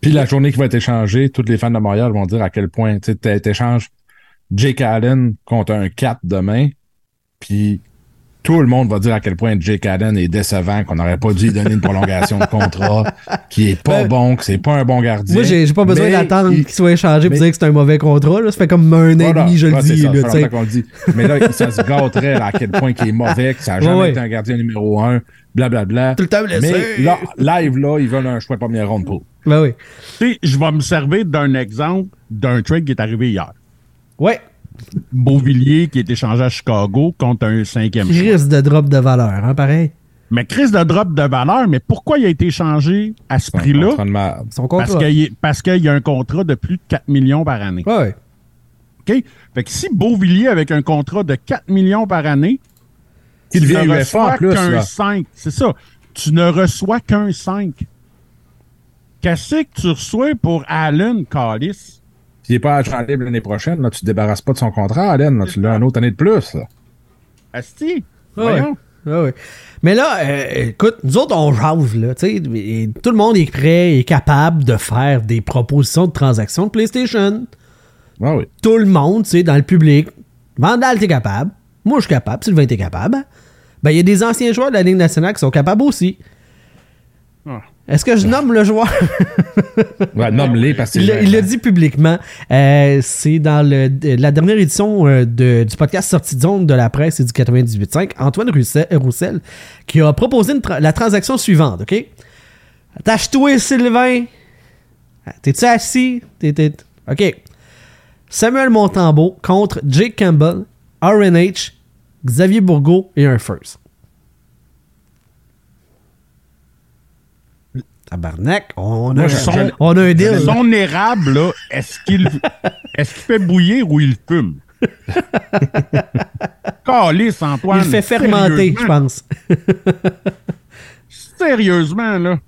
Puis la journée qui va être échangée, tous les fans de Montréal vont dire à quel point tu sais, t'échanges Jake Allen contre un 4 demain, puis tout le monde va dire à quel point Jake Allen est décevant, qu'on n'aurait pas dû lui donner une prolongation de contrat, qui est pas Ben, bon, que c'est pas un bon gardien. Moi, j'ai j'ai pas besoin d'attendre il- qu'il soit échangé pour dire que c'est un mauvais contrat. Là. Ça fait comme un an et Voilà. demi, je le dis. ça, là, le dit. Mais là, ça se gâterait là, à quel point il est mauvais, que ça n'a jamais Ouais, été un gardien numéro un, blablabla. Tout le temps blessé. Mais là, live, là, ils veulent un choix de première ronde pour. Ben oui. Tu sais, je vais me servir d'un exemple d'un trade qui est arrivé hier. Ouais. Beauvillier qui est échangé à Chicago contre un cinquième choix. Risque de drop de valeur, hein, pareil? Mais crise de drop de valeur, mais pourquoi il a été échangé à ce prix-là? Parce qu'il y, a- parce qu'il y a un contrat de plus de 4 millions par année. Ouais. OK? Fait que si Beauvillier avec un contrat de 4 millions par année, Il tu ne reçois qu'un là. 5. C'est ça. Tu ne reçois qu'un 5. Qu'est-ce que tu reçois pour Allen Callis? S'il n'est pas agent libre l'année prochaine, là, tu te débarrasses pas de son contrat, Allen. Là, tu l'as une autre année de plus. Là. Asti? Voyons. ouais, ouais. Mais là, euh, écoute, nous autres, on jase, là, tu sais, et tout le monde est prêt et capable de faire des propositions de transactions de PlayStation. Ah oui. Tout le monde, tu sais, dans le public. Vandal, t'es capable. Moi, je suis capable. Sylvain, t'es capable. Ben, il y a des anciens joueurs de la Ligue nationale qui sont capables aussi. Ah. Est-ce que je nomme le joueur? Ouais, nomme-les parce que Il l'a- il l'a gênant. dit publiquement. Euh, c'est dans le, la dernière édition euh, de- du podcast Sortie de zone de la presse et du 98.5, Antoine Roussel, Roussel, qui a proposé tra- la transaction suivante, OK? Attache-toi, Sylvain. T'es-tu assis? OK. Samuel Montembeau contre Jake Campbell, RNH, Xavier Bourgault et un first. Tabarnak, on a, un, on a un deal. son érable, là, est-ce qu'il est-ce qu'il fait bouillir ou il fume? Calisse, Antoine. Il fait fermenter, je pense. Sérieusement, là.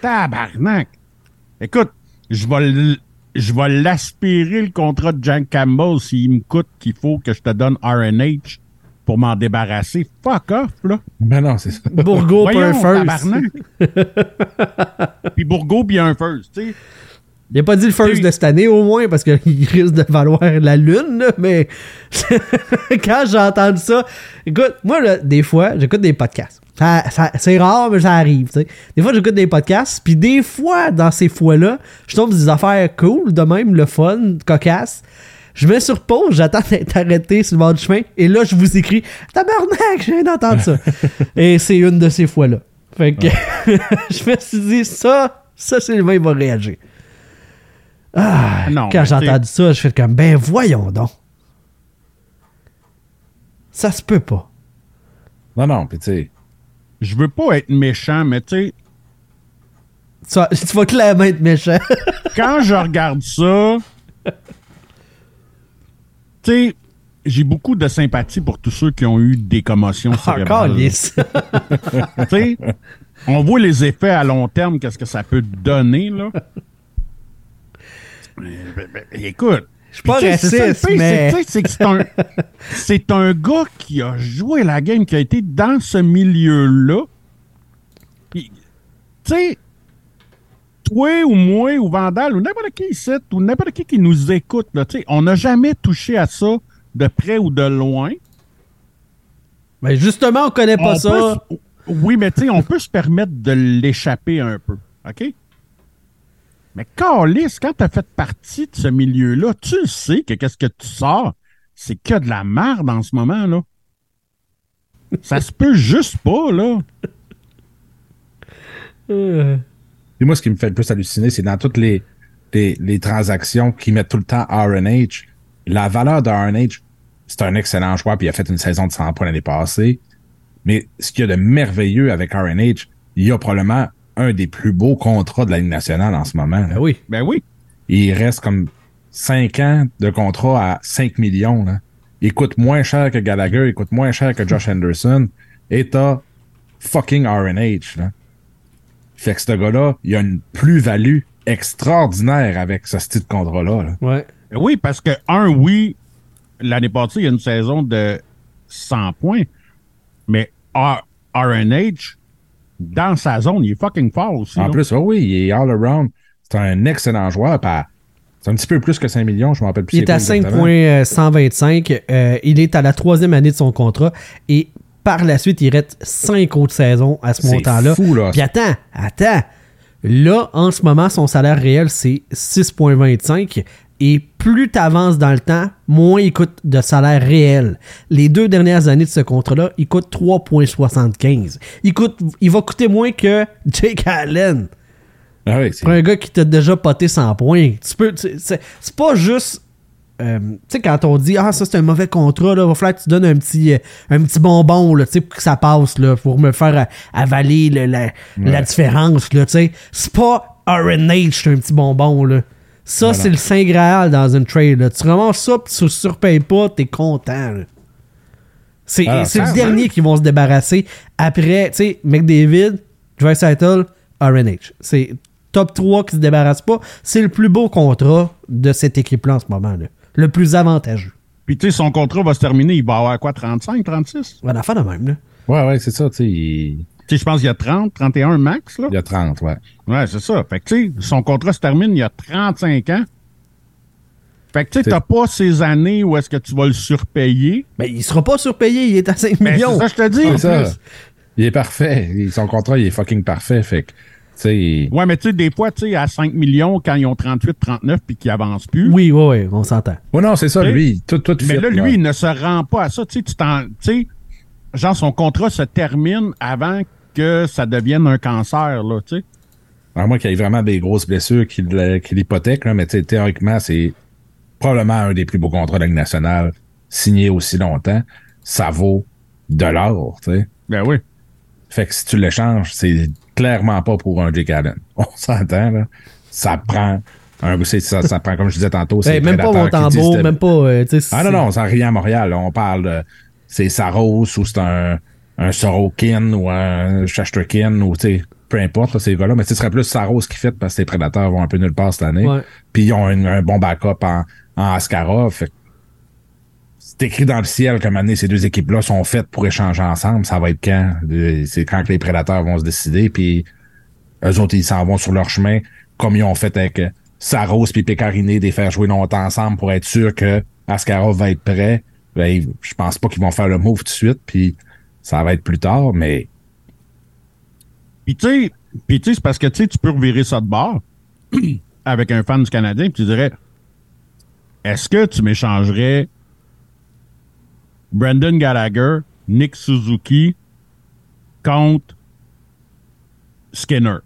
Tabarnak. Écoute, je vais je vais l'aspirer le contrat de Jack Campbell s'il me coûte qu'il faut que je te donne RNH pour m'en débarrasser. Fuck off, là. Ben non, c'est ça. Bourgault pour un first. puis Bourgault, puis un first, tu sais. Il a pas dit le first de cette année au moins parce qu'il risque de valoir la lune, là, mais quand j'ai entendu ça, écoute, moi là, des fois, j'écoute des podcasts. Ça- ça- c'est rare, mais ça arrive. tu sais. Des fois, j'écoute des podcasts, puis des fois, dans ces fois-là, je tombe sur des affaires cool, de même, le fun, cocasse. Je mets sur pause, j'attends d'être arrêté sur le bord du chemin, et là, je vous écris Tabarnak, je viens d'entendre ça. et c'est une de ces fois-là. Fait que je me suis dit, ça, ça, Sylvain il va réagir. Ah, Non, quand j'ai entendu ça, je fais comme, ben voyons donc. Ça se peut pas. Non, non, puis tu sais. Je veux pas être méchant, mais tu sais, tu vas clairement être méchant. quand je regarde ça, tu sais, j'ai beaucoup de sympathie pour tous ceux qui ont eu des commotions Encore cérébrales. Tu sais, on voit les effets à long terme, qu'est-ce que ça peut donner, là. Écoute. Je suis pas raciste, mais. c'est- un, un gars qui a joué la game, qui a été dans ce milieu-là. Tu sais, toi ou moi ou Vandal ou n'importe qui ici ou n'importe qui qui nous écoute, là, on n'a jamais touché à ça de près ou de loin. Mais justement, on connaît pas On ça. peut oui, mais tu sais, on peut se permettre de l'échapper un peu. OK? Mais Carlis, quand tu as fait partie de ce milieu-là, tu sais que qu'est-ce que tu sors, c'est que de la merde en ce moment, là. Ça se peut juste pas, là. Puis moi, ce qui me fait le plus halluciner, c'est dans toutes les, les, les transactions qui mettent tout le temps RNH. La valeur de RNH, c'est un excellent joueur, puis il a fait une saison de 100 points l'année passée. Mais ce qu'il y a de merveilleux avec RNH, il y a probablement un des plus beaux contrats de la Ligue nationale en ce moment. là. ben oui. Ben oui. Il reste comme 5 ans de contrat à 5 millions. Là. Il coûte moins cher que Gallagher, il coûte moins cher que Josh Anderson. Et t'as fucking RNH. Là. Fait que ce gars-là, il a une plus-value extraordinaire avec ce style de contrat-là. là. Ouais. Oui, parce que, un, oui, l'année passée, il y a une saison de 100 points, mais R- RNH, dans sa zone, il est fucking fort aussi. En plus, oh oui, il est all-around. C'est un excellent joueur. C'est un petit peu plus que 5 millions, je me rappelle plus. Il est à quoi exactement. 5,125. Euh, il est à la troisième année de son contrat. Et par la suite, il reste 5 autres saisons à ce montant-là. fou, là. Puis attends, attends. Là, en ce moment, son salaire réel, c'est 6,25. Et plus tu avances dans le temps, moins il coûte de salaire réel. Les deux dernières années de ce contrat-là, il coûte 3,75. Il, coûte, il va coûter moins que Jake Allen. Ah oui, Pour un gars qui t'a déjà poté 100 points, tu peux. c'est pas juste. Euh, tu sais, quand on dit Ah, ça c'est un mauvais contrat, là, va falloir que tu donnes un petit, euh, un petit bonbon, là, pour que ça passe, là, pour me faire avaler le- la, la différence, là, tu sais. C'est pas RNH, c'est un petit bonbon, là. Ça, c'est le Saint Graal dans une trade, là. Tu ramasses ça, pis tu le surpayes pas, t'es content, là. C'est Ah, c'est le dernier qui vont se débarrasser. Après, tu sais, McDavid, Dreisaitl, RNH. C'est top 3 qui se débarrasse pas. C'est le plus beau contrat de cette équipe-là en ce moment. Là. Le plus avantageux. Puis, tu sais, son contrat va se terminer, il va avoir quoi, 35, 36? On a fait de même. Là. ouais, ouais, c'est ça. tu sais, Il... Tu sais, je pense qu'il y a 30, 31 max, là. il y a 30, ouais. Ouais, c'est ça. Fait que, tu sais, son contrat se termine il y a 35 ans. Fait que, tu sais, t'as pas ces années où est-ce que tu vas le surpayer. Mais il sera pas surpayé. Il est à 5 Mais millions. c'est ça, je te dis. en C'est ça. Il est parfait. Son contrat, il est fucking parfait. Fait que, tu sais, il- Ouais, mais tu sais, des fois, tu sais, à 5 millions, quand ils ont 38, 39 puis qu'ils avancent plus. Oui, oui, oui. On s'entend. Oh non, c'est ça, Oui. lui. Tout, tout Mais fit, là, lui, il ne se rend pas à ça. Tu sais, tu t'en. Tu sais, genre, son contrat se termine avant que ça devienne un cancer, là, tu sais. À moins qu'il y ait vraiment des grosses blessures qui, l- qui l'hypothèquent, là, mais tu sais, théoriquement, c'est probablement un des plus beaux contrats de la Ligue nationale signé aussi longtemps. Ça vaut de l'or, tu sais. Ben oui. Fait que si tu l'échanges, c'est clairement pas pour un Jake Allen. On s'entend, là. Ça prend un, ça, ça prend, comme je disais tantôt, c'est Ben, les même pas Montembeau, de- même pas. euh, Ah non, non, ça rien à Montréal. là. On parle de. C'est Saros ou c'est un, un Sorokin ou un Shasterkin ou tu sais, peu importe là, ces gars-là. Mais ce serait plus Saros qui fait parce que les prédateurs vont un peu nulle part cette année. Puis ils ont un, un bon backup en, en Askarov. Fait c'est écrit dans le ciel comme année, ces deux équipes-là sont faites pour échanger ensemble. Ça va être quand? Euh, C'est quand que les prédateurs vont se décider. Puis eux autres, ils s'en vont sur leur chemin, comme ils ont fait avec Saros puis Pécariné, des faire jouer longtemps ensemble pour être sûr que Askarov va être prêt. Ben, je pense pas qu'ils vont faire le move tout de suite, puis ça va être plus tard, mais Puis tu sais, c'est parce que tu peux revirer ça de bord avec un fan du Canadien, puis tu dirais est-ce que tu m'échangerais Brandon Gallagher, Nick Suzuki contre Skinner?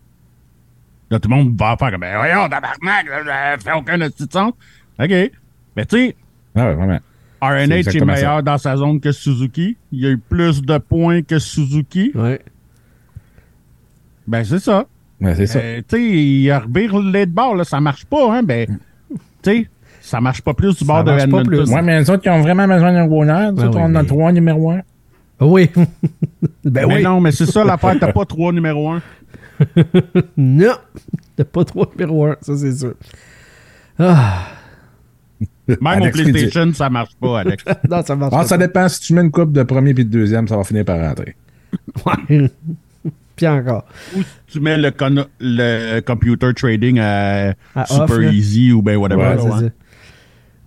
Là, tout le monde va faire comme ben voyons, tabarnak, ça fait aucun petit sens. OK. Mais tu sais, ah ouais, vraiment. C'est RNH est, meilleur dans sa zone que Suzuki. Il a eu plus de points que Suzuki. Ouais. Ben, c'est ça. Ouais, c'est ça. Euh, tu sais, il rebire les de bord, là, ça marche pas, hein. Ben, tu sais, ça marche pas plus du bord de Edmonton. plus. Ouais, mais les autres qui ont vraiment besoin d'un goaler, Ben oui, on a mais- trois numéro un. Oui. ben Mais oui. non, mais c'est ça l'affaire, t'as pas trois numéro un. Non. T'as pas trois numéro 1, ça c'est sûr. Ah. Même Alex au dit- PlayStation, ça marche pas, Alex. Non, ça marche Ah, pas. ça dépend. Si tu mets une coupe de premier puis de deuxième, ça va finir par rentrer. Ouais. Puis encore. ou si tu mets le, con- le computer trading à, À super off, là. easy ou ben whatever. Ouais, là, c'est ouais. ça.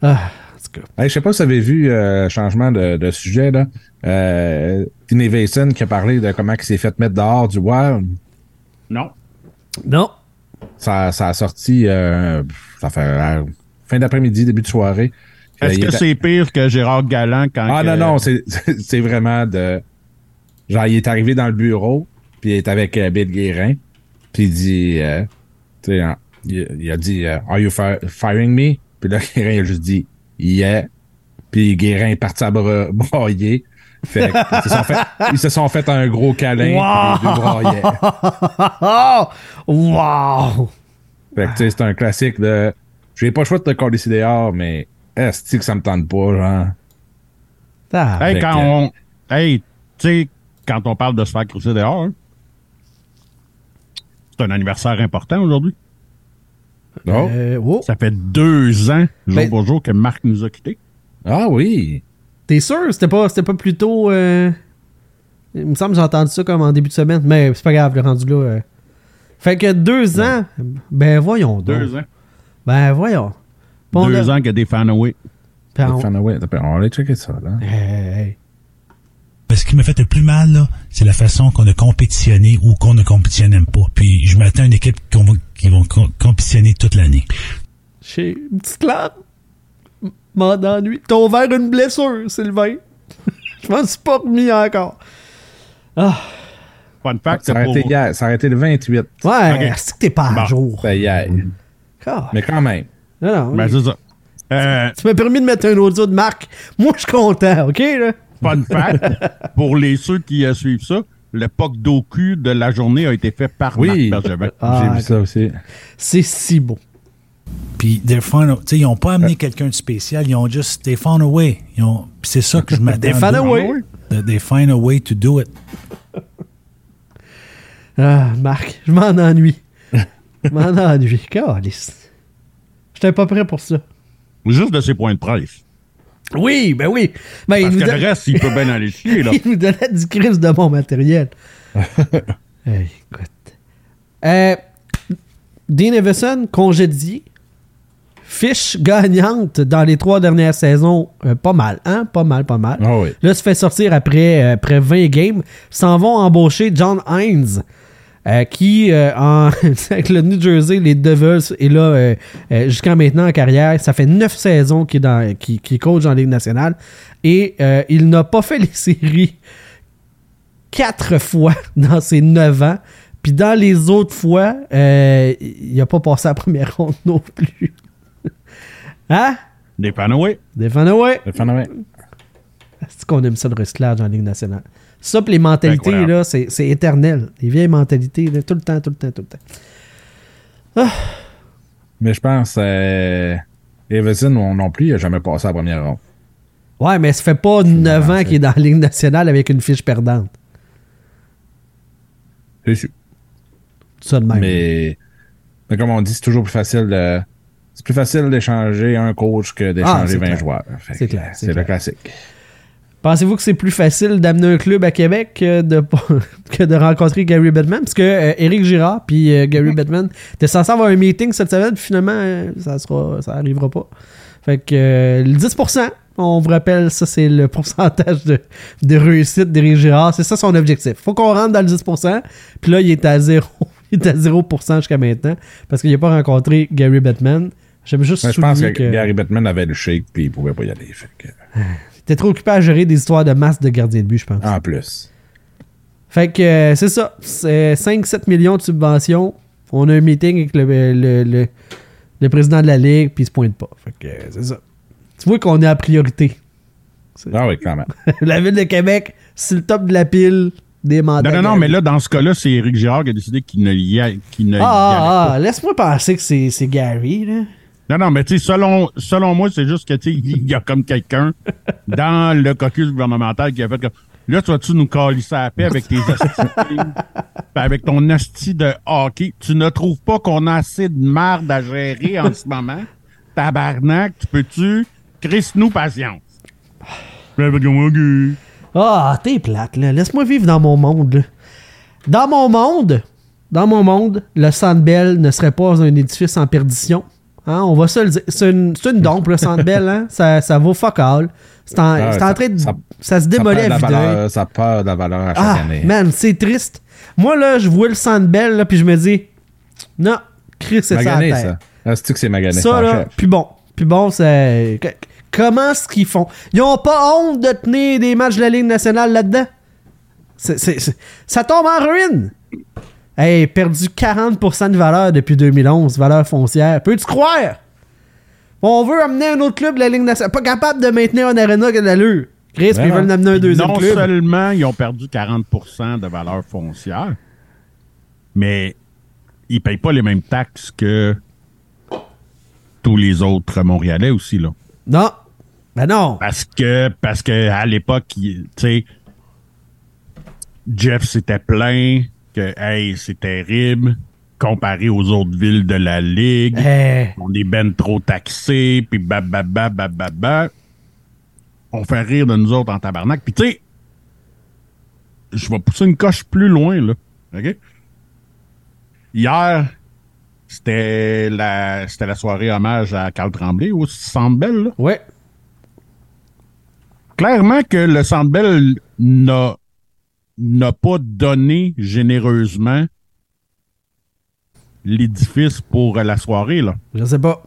Ah, en tout cas. Hey, je sais pas si vous avez vu euh, changement de, de sujet là. Euh, Tiny Vason qui a parlé de comment il s'est fait mettre dehors du Wild. Non. Non. Ça, ça a sorti euh, ça fait euh, fin d'après-midi, début de soirée. Euh, Est-ce que c'est pire que Gérard Galland quand. Ah que- non, non, c'est c'est vraiment de. Genre, il est arrivé dans le bureau, puis il est avec euh, Bill Guérin, puis il dit. euh, tu sais, hein, il, il a dit euh, Are you fi- firing me? Puis là, Guérin, a juste dit Yeah. Puis Guérin est parti à brailler. Fait que, ils, se sont fait, ils se sont fait un gros câlin, puis les deux! Wow! Fait que, tu sais, c'est un classique de. J'ai pas le choix de te coller ici dehors, mais est-ce que ça me tente pas, genre? Ah, Hey, quand on. Hey, tu sais, quand on parle de se faire crucer dehors, hein, c'est un anniversaire important aujourd'hui. Oh. euh, oh, Ça fait deux ans, jour Ben- pour jour, que Marc nous a quittés. Ah oui! T'es sûr? C'était pas, c'était pas plutôt. euh, Il me semble que j'ai entendu ça comme en début de semaine, mais c'est pas grave, le rendu là. euh. Fait que deux ans. Ben voyons donc. Deux ans. Ben voyons. Bon, deux là- ans que des fans away. Puis on- va aller checker ça, là. Hey, hey. Ce qui m'a fait le plus mal, là, c'est la façon qu'on a compétitionné ou qu'on ne compétitionne même pas. Puis je m'attends à une équipe qu'on va- qui vont co- compétitionner toute l'année. J'ai une petite claque. M'en d'ennui. T'as ouvert une blessure, Sylvain. Je m'en suis pas remis encore. Ah. Fun fact, Ça été hier. Ça aurait été le 28. Ouais, Ok. c'est que t'es pas à Bon. jour. Hier. Ah. Mais quand même. Non, non, Ben, oui. c'est ça. Euh, Tu m'as permis de mettre un audio de marque. Moi, je suis content, OK? Là? fun fact, pour les ceux qui euh, suivent ça, le POC d'OQ de la journée a été fait par Oui. Marc Bergevin. Ah, J'ai vu ça aussi. C'est si beau. Puis sais, ils n'ont pas amené quelqu'un de spécial, ils ont juste they found a way. Ils ont- puis c'est ça que je m'attends. They found a way. They find a way to do it. Ah, Marc, je m'en ennuie. Je m'en ennuie. Calice. J'étais pas prêt pour ça. Juste de ses points de presse. Oui, ben oui. Ben, il Parce que don- le reste, il peut bien aller chier, là. il nous donnait du crise de bon matériel. Hey, écoute. Euh, Dean Evison, congédié. Fiche gagnante dans les trois dernières saisons. Euh, pas mal, hein? Pas mal, pas mal. Ah oui. Là, se fait sortir après, euh, après 20 games. S'en vont embaucher John Hines, euh, qui, euh, en, avec le New Jersey, les Devils, est là euh, jusqu'à maintenant en carrière. Ça fait 9 saisons qu'il est dans- qu'il coach en Ligue nationale. Et il n'a pas fait les séries quatre fois dans ses 9 ans. Puis dans les autres fois, il n'a pas passé la première ronde non plus. hein? Des away. Le phénomène. C'est qu'on aime ça le recyclage en Ligue nationale? Ça, puis les mentalités, Incroyable. là, c'est, c'est éternel. Les vieilles mentalités, là, tout le temps, tout le temps, tout le temps. Mais je pense, euh, Everson non, plus, il n'a jamais passé la première ronde. Ouais, mais ça fait pas 9 ans qu'il est dans la Ligue nationale avec une fiche perdante. C'est sûr. Ça de même. Mais, mais comme on dit, c'est toujours plus facile de. C'est plus facile d'échanger un coach que Ah, d'échanger c'est 20 clair. joueurs. C'est clair, le classique. Pensez-vous que c'est plus facile d'amener un club à Québec que de, que de rencontrer Gary Bettman? Parce que euh, Éric Girard puis euh, Gary Bettman étaient censés avoir un meeting cette semaine, puis finalement, euh, ça sera ça arrivera pas. Fait que euh, le 10%, on vous rappelle, ça c'est le pourcentage de, de réussite d'Éric Girard. C'est ça son objectif. Faut qu'on rentre dans le 10%, puis là, il est à 0, il est à 0% jusqu'à maintenant, parce qu'il n'a pas rencontré Gary Bettman. J'aime juste je pense que, que... Gary Bettman avait le shake puis il pouvait pas y aller. Fait que- T'es trop occupé à gérer des histoires de masse de gardiens de but, je pense. En plus. Fait que euh, c'est ça. C'est 5-7 millions de subventions. On a un meeting avec le, le, le- le président de la Ligue, puis il se pointe pas. Fait que euh, c'est ça. Tu vois qu'on est à priorité. Ah oui, quand même. la ville de Québec, c'est le top de la pile des mandats. Non, non, non, mais là, dans ce cas-là, c'est Éric Girard qui a décidé qu'il ne y a, qu'il ne Ah, ah, pas. ah, laisse-moi penser que c'est c'est Gary, là. Non, non, mais tu sais, selon, selon moi, c'est juste que, tu sais, il y a comme quelqu'un dans le caucus gouvernemental qui a fait comme, là, tu vas-tu nous calisser à la paix avec tes hosties, avec ton hostie de hockey. Tu ne trouves pas qu'on a assez de marde à gérer en ce moment? Tabarnak, tu peux-tu? Chris-nous patience. OK. Ah, t'es plate, là. Laisse-moi vivre dans mon monde, là. Dans mon monde, dans mon monde, le Sandbell ne serait pas un édifice en perdition. Hein, on va se le dire. C'est une, c'est une dompe, le Sandbell, hein. Ça, ça vaut fuck all. C'est en, Ah, c'est en train de. Ça, ça- se démolit ça à valeur, Ça perd de la valeur à chaque Ah, année. man, c'est triste. Moi, là, je vois le Sandbell, là, puis je me dis, non, Chris, c'est ça à Magané, terre. ça. Ah, c'est-tu que c'est magané? Ça, là, puis bon. Puis bon, c'est. Comment est-ce qu'ils font? Ils ont pas honte de tenir des matchs de la Ligue nationale là-dedans? C'est- c'est- c'est- ça tombe en ruine! Hey, perdu 40% de valeur depuis 2011, valeur foncière. Peux-tu croire? On veut amener un autre club de la Ligue nationale. Pas capable de maintenir un arena qui a de l'allure. Chris, puis ils non. veulent en amener un deuxième non club. seulement ils ont perdu 40% de valeur foncière, mais ils payent pas les mêmes taxes que tous les autres Montréalais aussi, là. Non. Ben non. Parce que, parce que à l'époque, tu sais, Jeff s'était plaint que, hey, c'est terrible comparé aux autres villes de la Ligue. Eh, On est ben trop taxés, puis bababa, bababa. On fait rire de nous autres en tabarnak. Puis tu sais, je vais pousser une coche plus loin, là. OK? Hier, c'était la, c'était la soirée hommage à Carl Tremblay au Centre Bell, là. ouais. Clairement que le Centre Bell n'a, n'a pas donné généreusement l'édifice pour la soirée, là. Je sais pas.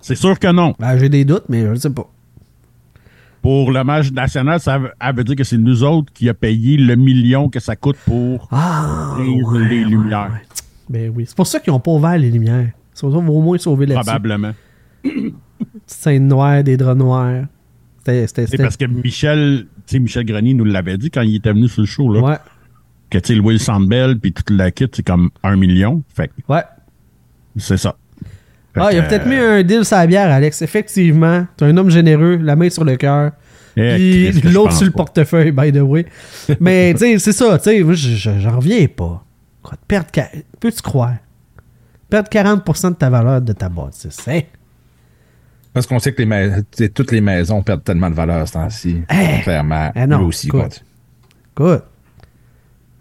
C'est sûr que non. Ben, j'ai des doutes, mais je sais pas. Pour le match national, ça veut, dire que c'est nous autres qui a payé le million que ça coûte pour Ah! ouais, les lumières. ouais. Ben oui. C'est pour ça qu'ils ont pas ouvert les lumières. Ils vont au moins sauver là-dessus. Probablement. Petite scène noire, des draps noirs. C'était. c'était- C'est parce que Michel, sais, Michel Grenier nous l'avait dit quand il était venu sur le show, là. Ouais. Que, tu sais, le Sandbell puis toute la kit, c'est comme un million. Fait que Ouais. c'est ça. Fait Ah, il a peut-être mis un deal sur la bière, Alex. Effectivement. T'es un homme généreux, la main sur le cœur. eh, Puis l'autre sur le pas. portefeuille, by the way. Mais, tu sais, c'est ça. Tu sais, j'en reviens pas. Quoi, perdre. Peux-tu croire? Perdre 40% de ta valeur de ta bâtisse. Hein? Parce qu'on sait que les toutes les maisons perdent tellement de valeur ce temps-ci. Eh! Clairement. Eh non, aussi. écoute. Écoute,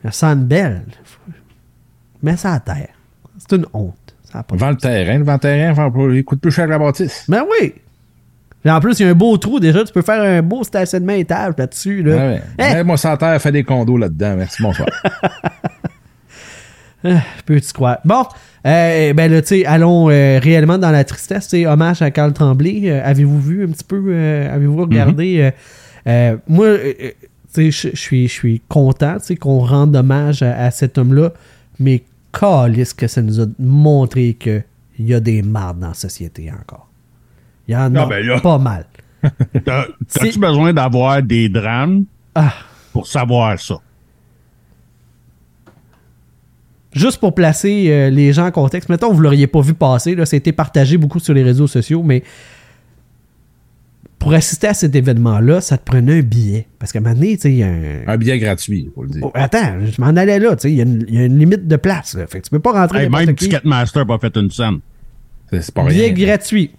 le Sandbell, mets ça à terre. C'est une honte. Ça Vends le terrain, le terrain, vends pas- il coûte plus cher que la bâtisse. Ben oui! Et en plus, il y a un beau trou déjà. Tu peux faire un beau stationnement étage là-dessus. Là. Ah ouais. Eh, Mets-moi ça à terre, fais des condos là-dedans. Merci, bonsoir. Peux-tu croire? Bon, euh, ben là, tu sais, allons euh, réellement dans la tristesse. C'est hommage à Carl Tremblay. Euh, avez-vous vu un petit peu? avez-vous regardé? euh, moi, tu sais, je- suis- je suis content tu sais, qu'on rende hommage à, à cet homme-là, mais calisse que ça nous a montré qu'il y a des mardes dans la société encore. Il y en a Ah, ben là. pas mal. T'as-tu besoin d'avoir des drames Ah. pour savoir ça? Juste pour placer euh, les gens en contexte, mettons, vous l'auriez pas vu passer, là, ça a été partagé beaucoup sur les réseaux sociaux, mais pour assister à cet événement-là, ça te prenait un billet. Parce qu'à un moment donné, tu sais, il y a un. Un billet gratuit, faut le dire. Oh, attends, je m'en allais là, tu sais, il y, a une- il y a une limite de place. Là, fait que tu peux pas rentrer Hey, même qui. Ticketmaster n'a pas fait une scène. C'est pas Billet rien. gratuit.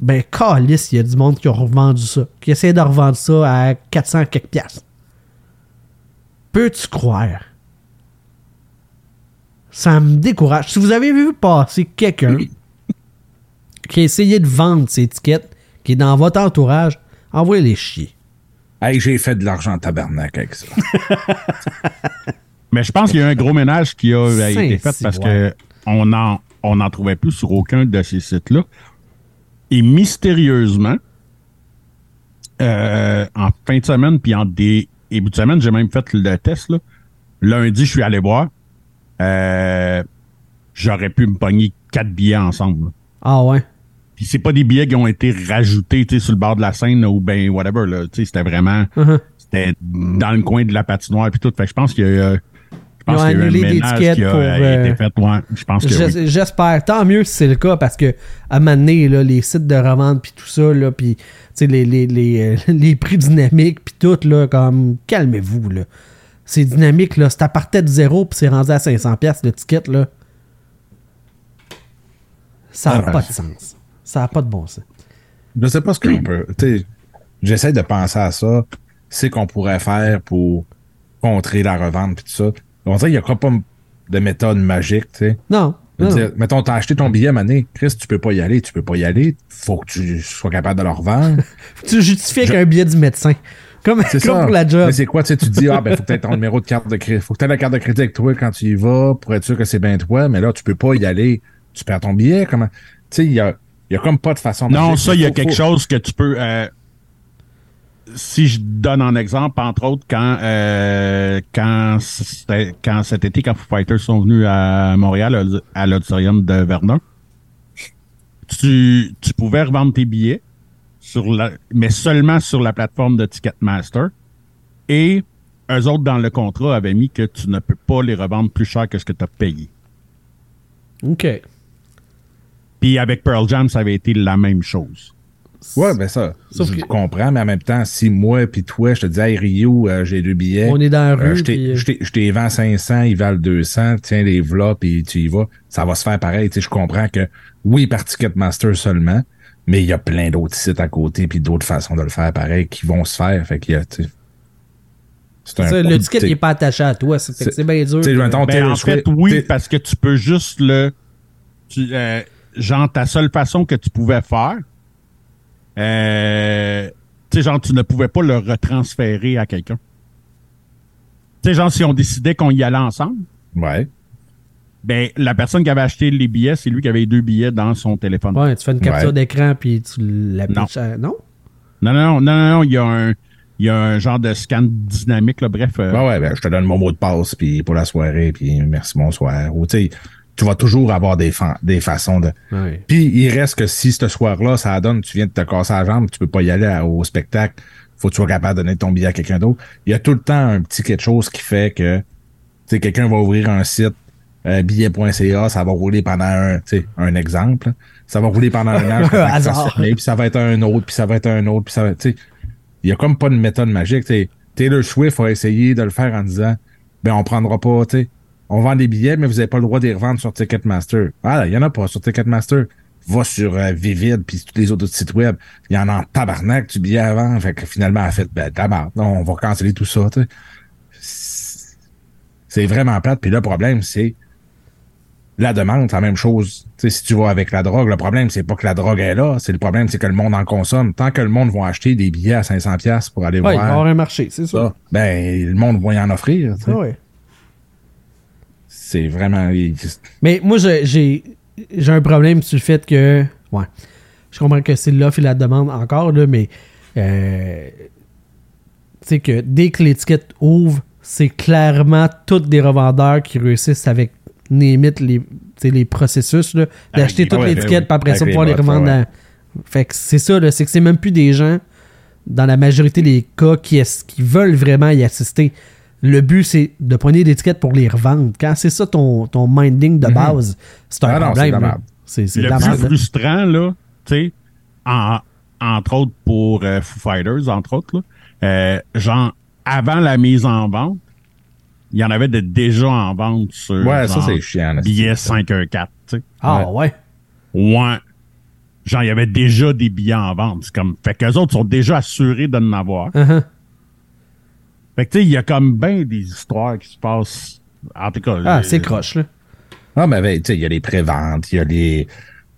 Ben, calice, il y a du monde qui a revendu ça. Qui essaie de revendre ça à 400 quelques piastres. Peux-tu croire? Ça me décourage. Si vous avez vu passer quelqu'un qui a essayé de vendre ses étiquettes, qui est dans votre entourage, envoyez-les chier. Hey, j'ai fait de l'argent en tabarnak avec ça. Mais je pense qu'il y a un gros ménage qui a euh, été fait parce que on en, on en trouvait plus sur aucun de ces sites-là. Et mystérieusement, euh, en fin de semaine, puis en début de semaine, j'ai même fait le test. Là. Lundi, je suis allé voir. Euh, J'aurais pu me pogner quatre billets ensemble. Ah ouais. Puis c'est pas des billets qui ont été rajoutés tu sais, sur le bord de la scène là, ou ben whatever. Là. Tu sais, C'était vraiment Uh-huh. c'était dans le coin de la patinoire puis tout. Fait que je pense qu'il y a, euh, je pense qu'il y a eu un ménage qui a pour, euh, été fait. Ouais, je pense que oui. J'espère. Tant mieux si c'est le cas parce que à un moment donné, là, les sites de revente puis tout ça, là, puis tu sais, les, les, les, les prix dynamiques puis tout, là, comme calmez-vous. là. C'est dynamique, là. Si t'as partait de zéro puis c'est rendu à 500$ piastres, le ticket, là. Ça n'a Ah, pas de sens. Ça n'a pas de bon sens. Je sais pas ce qu'on peut. Tu sais, j'essaie de penser à ça. C'est qu'on pourrait faire pour contrer la revente puis tout ça. On dirait qu'il n'y a pas de méthode magique, tu sais. Non. Non, dire, mettons, t'as acheté ton billet mané. Chris, tu peux pas y aller, tu peux pas y aller. Faut que tu sois capable de le revendre. Tu justifies avec un billet du médecin. Comme, C'est comme ça. pour la job. Mais c'est quoi, tu sais, tu dis, ah, ben, faut que tu aies ton numéro de carte de crédit. Faut que tu aies la carte de crédit avec toi quand tu y vas pour être sûr que c'est bien toi. Mais là, tu peux pas y aller. Tu perds ton billet. Comment? Tu sais, il y a, il y a comme pas de façon Non, magique. ça, il y a quelque faut- chose que tu peux. euh, si je donne un exemple, entre autres, quand euh, quand, quand cet été, quand Foo Fighters sont venus à Montréal, à- à l'auditorium de Verdun, tu, tu pouvais revendre tes billets, sur la, mais seulement sur la plateforme de Ticketmaster. Et eux autres, dans le contrat, avaient mis que tu ne peux pas les revendre plus cher que ce que tu as payé. OK. Puis avec Pearl Jam, ça avait été la même chose. Ouais, ben ça, Sauf je que- comprends, mais en même temps, si moi puis toi, je te dis, hey Rio, euh, j'ai deux billets. On est dans la euh, rue, je t'ai- euh, je t'ai vends 500, ils valent 200, tiens les v'là, puis tu y vas. Ça va se faire pareil. Tu sais, je comprends que, oui, par Ticketmaster seulement, mais il y a plein d'autres sites à côté, puis d'autres façons de le faire pareil qui vont se faire. Fait qu'il y a, tu sais, c'est un Ça, coup le ticket, n'est pas attaché à toi. C'est bien dur. mettons, Ben, en fait, oui, parce que tu peux juste le. Tu, euh, genre, ta seule façon que tu pouvais faire, euh, tu sais, genre, tu ne pouvais pas le retransférer à quelqu'un. Tu sais, genre, si on décidait qu'on y allait ensemble, Ouais. Ben, la personne qui avait acheté les billets, c'est lui qui avait les deux billets dans son téléphone. Ouais, tu fais une capture Ouais. d'écran puis tu l'appliques. Non. à- Non? Non, non, non, non, non, il y a un. Il y a un genre de scan dynamique, là, bref. euh, Ouais, ouais, ben, je te donne mon mot de passe puis pour la soirée, puis merci, bonsoir. Ou, tu sais, tu vas toujours avoir des, fa- des façons de. Puis il reste que si ce soir-là, ça donne, tu viens de te casser la jambe, tu peux pas y aller à- au spectacle, faut que tu sois capable de donner ton billet à quelqu'un d'autre. Il y a tout le temps un petit quelque chose qui fait que tu sais, quelqu'un va ouvrir un site euh, billet.ca, ça va rouler pendant un, un exemple. Ça va rouler pendant un an, ça puis ça va être un autre, puis ça va être un autre, puis ça va, sais, il y a comme pas de méthode magique. Taylor Swift a essayé de le faire en disant, ben on prendra pas, on vend des billets, mais vous avez pas le droit de les revendre sur Ticketmaster. Ah, il y en a pas sur Ticketmaster. Va sur euh, Vivid puis tous les autres sites web. Il y en a en tabarnak du billet avant. Fait que finalement, elle a fait, ben, tabarnak, on va canceller tout ça, C'est vraiment plate. Puis le problème, c'est la demande, c'est la même chose. Si tu vas avec la drogue, le problème, c'est pas que la drogue est là. C'est le problème, c'est que le monde en consomme. Tant que le monde va acheter des billets à 500$ piastres pour aller Ouais, il va voir avoir un marché, c'est ça. ben, le monde va y en offrir. Ah ouais. C'est vraiment. Mais moi, j'ai j'ai un problème sur le fait que. Ouais. Je comprends que c'est l'offre et la demande encore, là, mais. Euh, tu sais que dès que l'étiquette ouvre, c'est clairement tous des revendeurs qui réussissent avec limite les, tu sais, les processus là, d'acheter les- toutes ouais, l'étiquette, ouais, puis après ça, les pouvoir les revendre. ouais. dans- Fait que c'est ça, là, c'est que c'est même plus des gens, dans la majorité des cas, qui, es- qui veulent vraiment y assister. Le but, c'est de prendre des étiquettes pour les revendre. Quand c'est ça ton, ton minding de base, c'est un Ah non, c'est problème. C'est le la plus merde. frustrant, là, tu sais, en- entre autres pour euh, Foo Fighters, entre autres, là, euh, genre, avant la mise en vente, il y en avait de déjà en vente sur Ouais, ça, genre, c'est chiant. là. billet 514, tu sais. Ah ouais. Ouais. genre, il y avait déjà des billets en vente. C'est comme, fait qu'eux autres sont déjà assurés de en avoir. Uh-huh. Fait que, tu sais, il y a comme bien des histoires qui se passent. En tout cas. Ah, c'est croche, là. Ah, mais ben, tu sais, il y a les préventes, il y a les.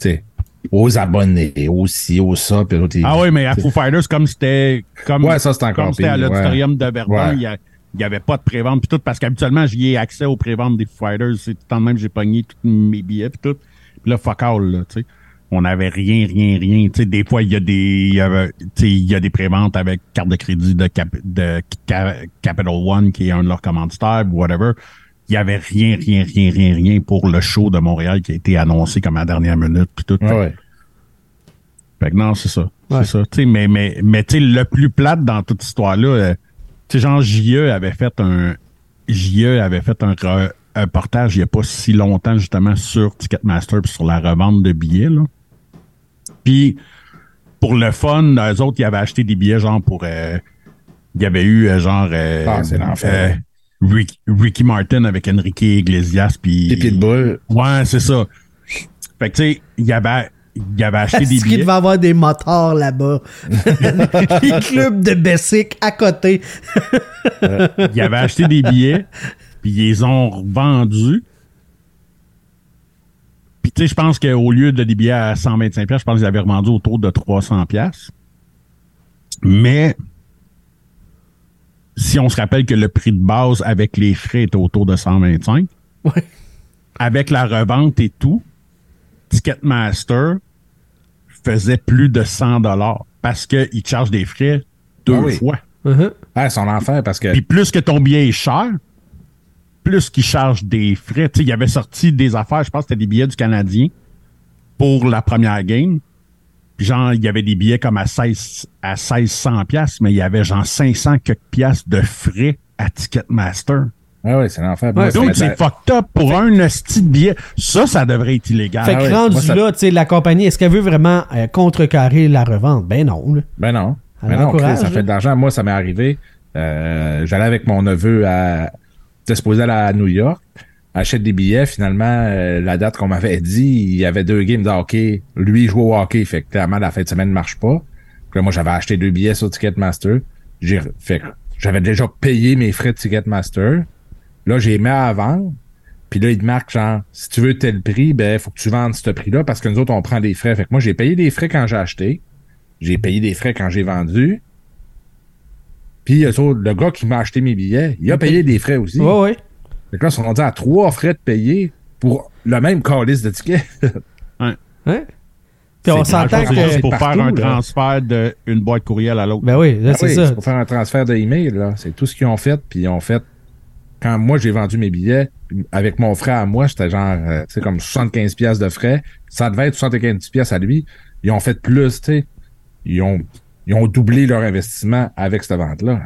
Tu sais, aux abonnés, aussi, au ça, puis Ah oui, mais à Foo Fighters, comme c'était. Comme, Ouais, ça, c'est encore Comme c'était à l'auditorium de Verdun, Ouais. il y a- il y avait pas de prévente puis tout, parce qu'habituellement, j'y ai accès aux préventes des Fighters. C'est tout le même, j'ai pogné tous mes billets puis tout. Puis là, fuck all, là, tu sais. On avait rien, rien, rien. Tu sais, des fois, il y a des, il y avait, tu sais, il y a des préventes avec carte de crédit de, Cap- de Ca- Capital One, qui est un de leurs commanditaires, whatever. Il y avait rien, rien, rien, rien, rien pour le show de Montréal qui a été annoncé comme à la dernière minute puis tout. Ouais, ouais. Fait que non, c'est ça. Ouais. C'est ça. Tu sais, mais mais, mais tu sais, le plus plate dans toute cette histoire-là, euh, sais, genre, JE avait fait un. JE avait fait un, un portage il n'y a pas si longtemps, justement, sur Ticketmaster puis sur la revente de billets, là. Puis, pour le fun, eux autres, ils avaient acheté des billets, genre, pour. euh, il y avait eu, euh, genre. euh, Ah, c'est l'enfer. euh, Rick- Ricky Martin avec Enrique Iglesias, puis. Les pitbulls. Ouais, c'est ça. Fait que, tu sais, il avait, il avait acheté des Est-ce qu'il billets. devait avoir des motards là-bas? Les clubs de Bessic à côté. Ils avaient acheté des billets, puis ils les ont revendus. Puis tu sais, je pense qu'au lieu de des billets à 125 pièces, je pense qu'ils avaient revendu autour de 300 pièces. Mais si on se rappelle que le prix de base avec les frais était autour de 125, Ouais. avec la revente et tout, Ticketmaster faisait plus de 100 dollars parce qu'ils chargent des frais deux Ah oui. fois. Ah, son enfer parce que. Puis plus que ton billet est cher, plus qu'ils chargent des frais. Tu sais, il avait sorti des affaires, je pense que c'était des billets du Canadien pour la première game. Puis genre, il y avait des billets comme à 16 à 1600 pièces, mais il y avait genre 500 quelques piastres de frais à Ticketmaster. Ah, ouais, c'est l'enfer. Ouais, Donc, c'est fucked up pour un hostie de billet. Ça, ça devrait être illégal. Fait que Ah ouais, rendu moi, ça- là, tu sais, la compagnie, est-ce qu'elle veut vraiment euh, contrecarrer la revente? Ben non. là. Ben non. Elle Ben non, Chris, ça fait de l'argent. Moi, ça m'est arrivé. Euh, J'allais avec mon neveu à. Aller à New York. Achète des billets. Finalement, euh, la date qu'on m'avait dit, il y avait deux games de hockey. Lui, il jouait au hockey. Fait que clairement, la fin de semaine ne marche pas. Puis là, moi, j'avais acheté deux billets sur Ticketmaster. J'ai fait que j'avais déjà payé mes frais de Ticketmaster. Là, j'ai mis à vendre. Puis là, il te marque genre, si tu veux tel prix, ben, faut que tu vendes ce prix-là parce que nous autres, on prend des frais. Fait que moi, j'ai payé des frais quand j'ai acheté. J'ai payé des frais quand j'ai vendu. Puis le gars qui m'a acheté mes billets, il a payé des frais aussi. Ouais, ouais. Fait que là, ils sont rendus à trois frais de payer pour le même calice de tickets. Hein? Puis on C'est s'entend. C'est que. juste pour partout, faire un là. transfert d'une boîte courriel à l'autre. Ben oui, Ah c'est oui, ça. pour faire un transfert de email, là. C'est tout ce qu'ils ont fait. Puis ils ont fait. Quand moi, j'ai vendu mes billets, avec mon frère à moi, c'était genre, euh, tu sais, comme 75 pièces de frais. Ça devait être 75 pièces à lui. Ils ont fait plus, tu sais. Ils ont, ils ont doublé leur investissement avec cette vente-là.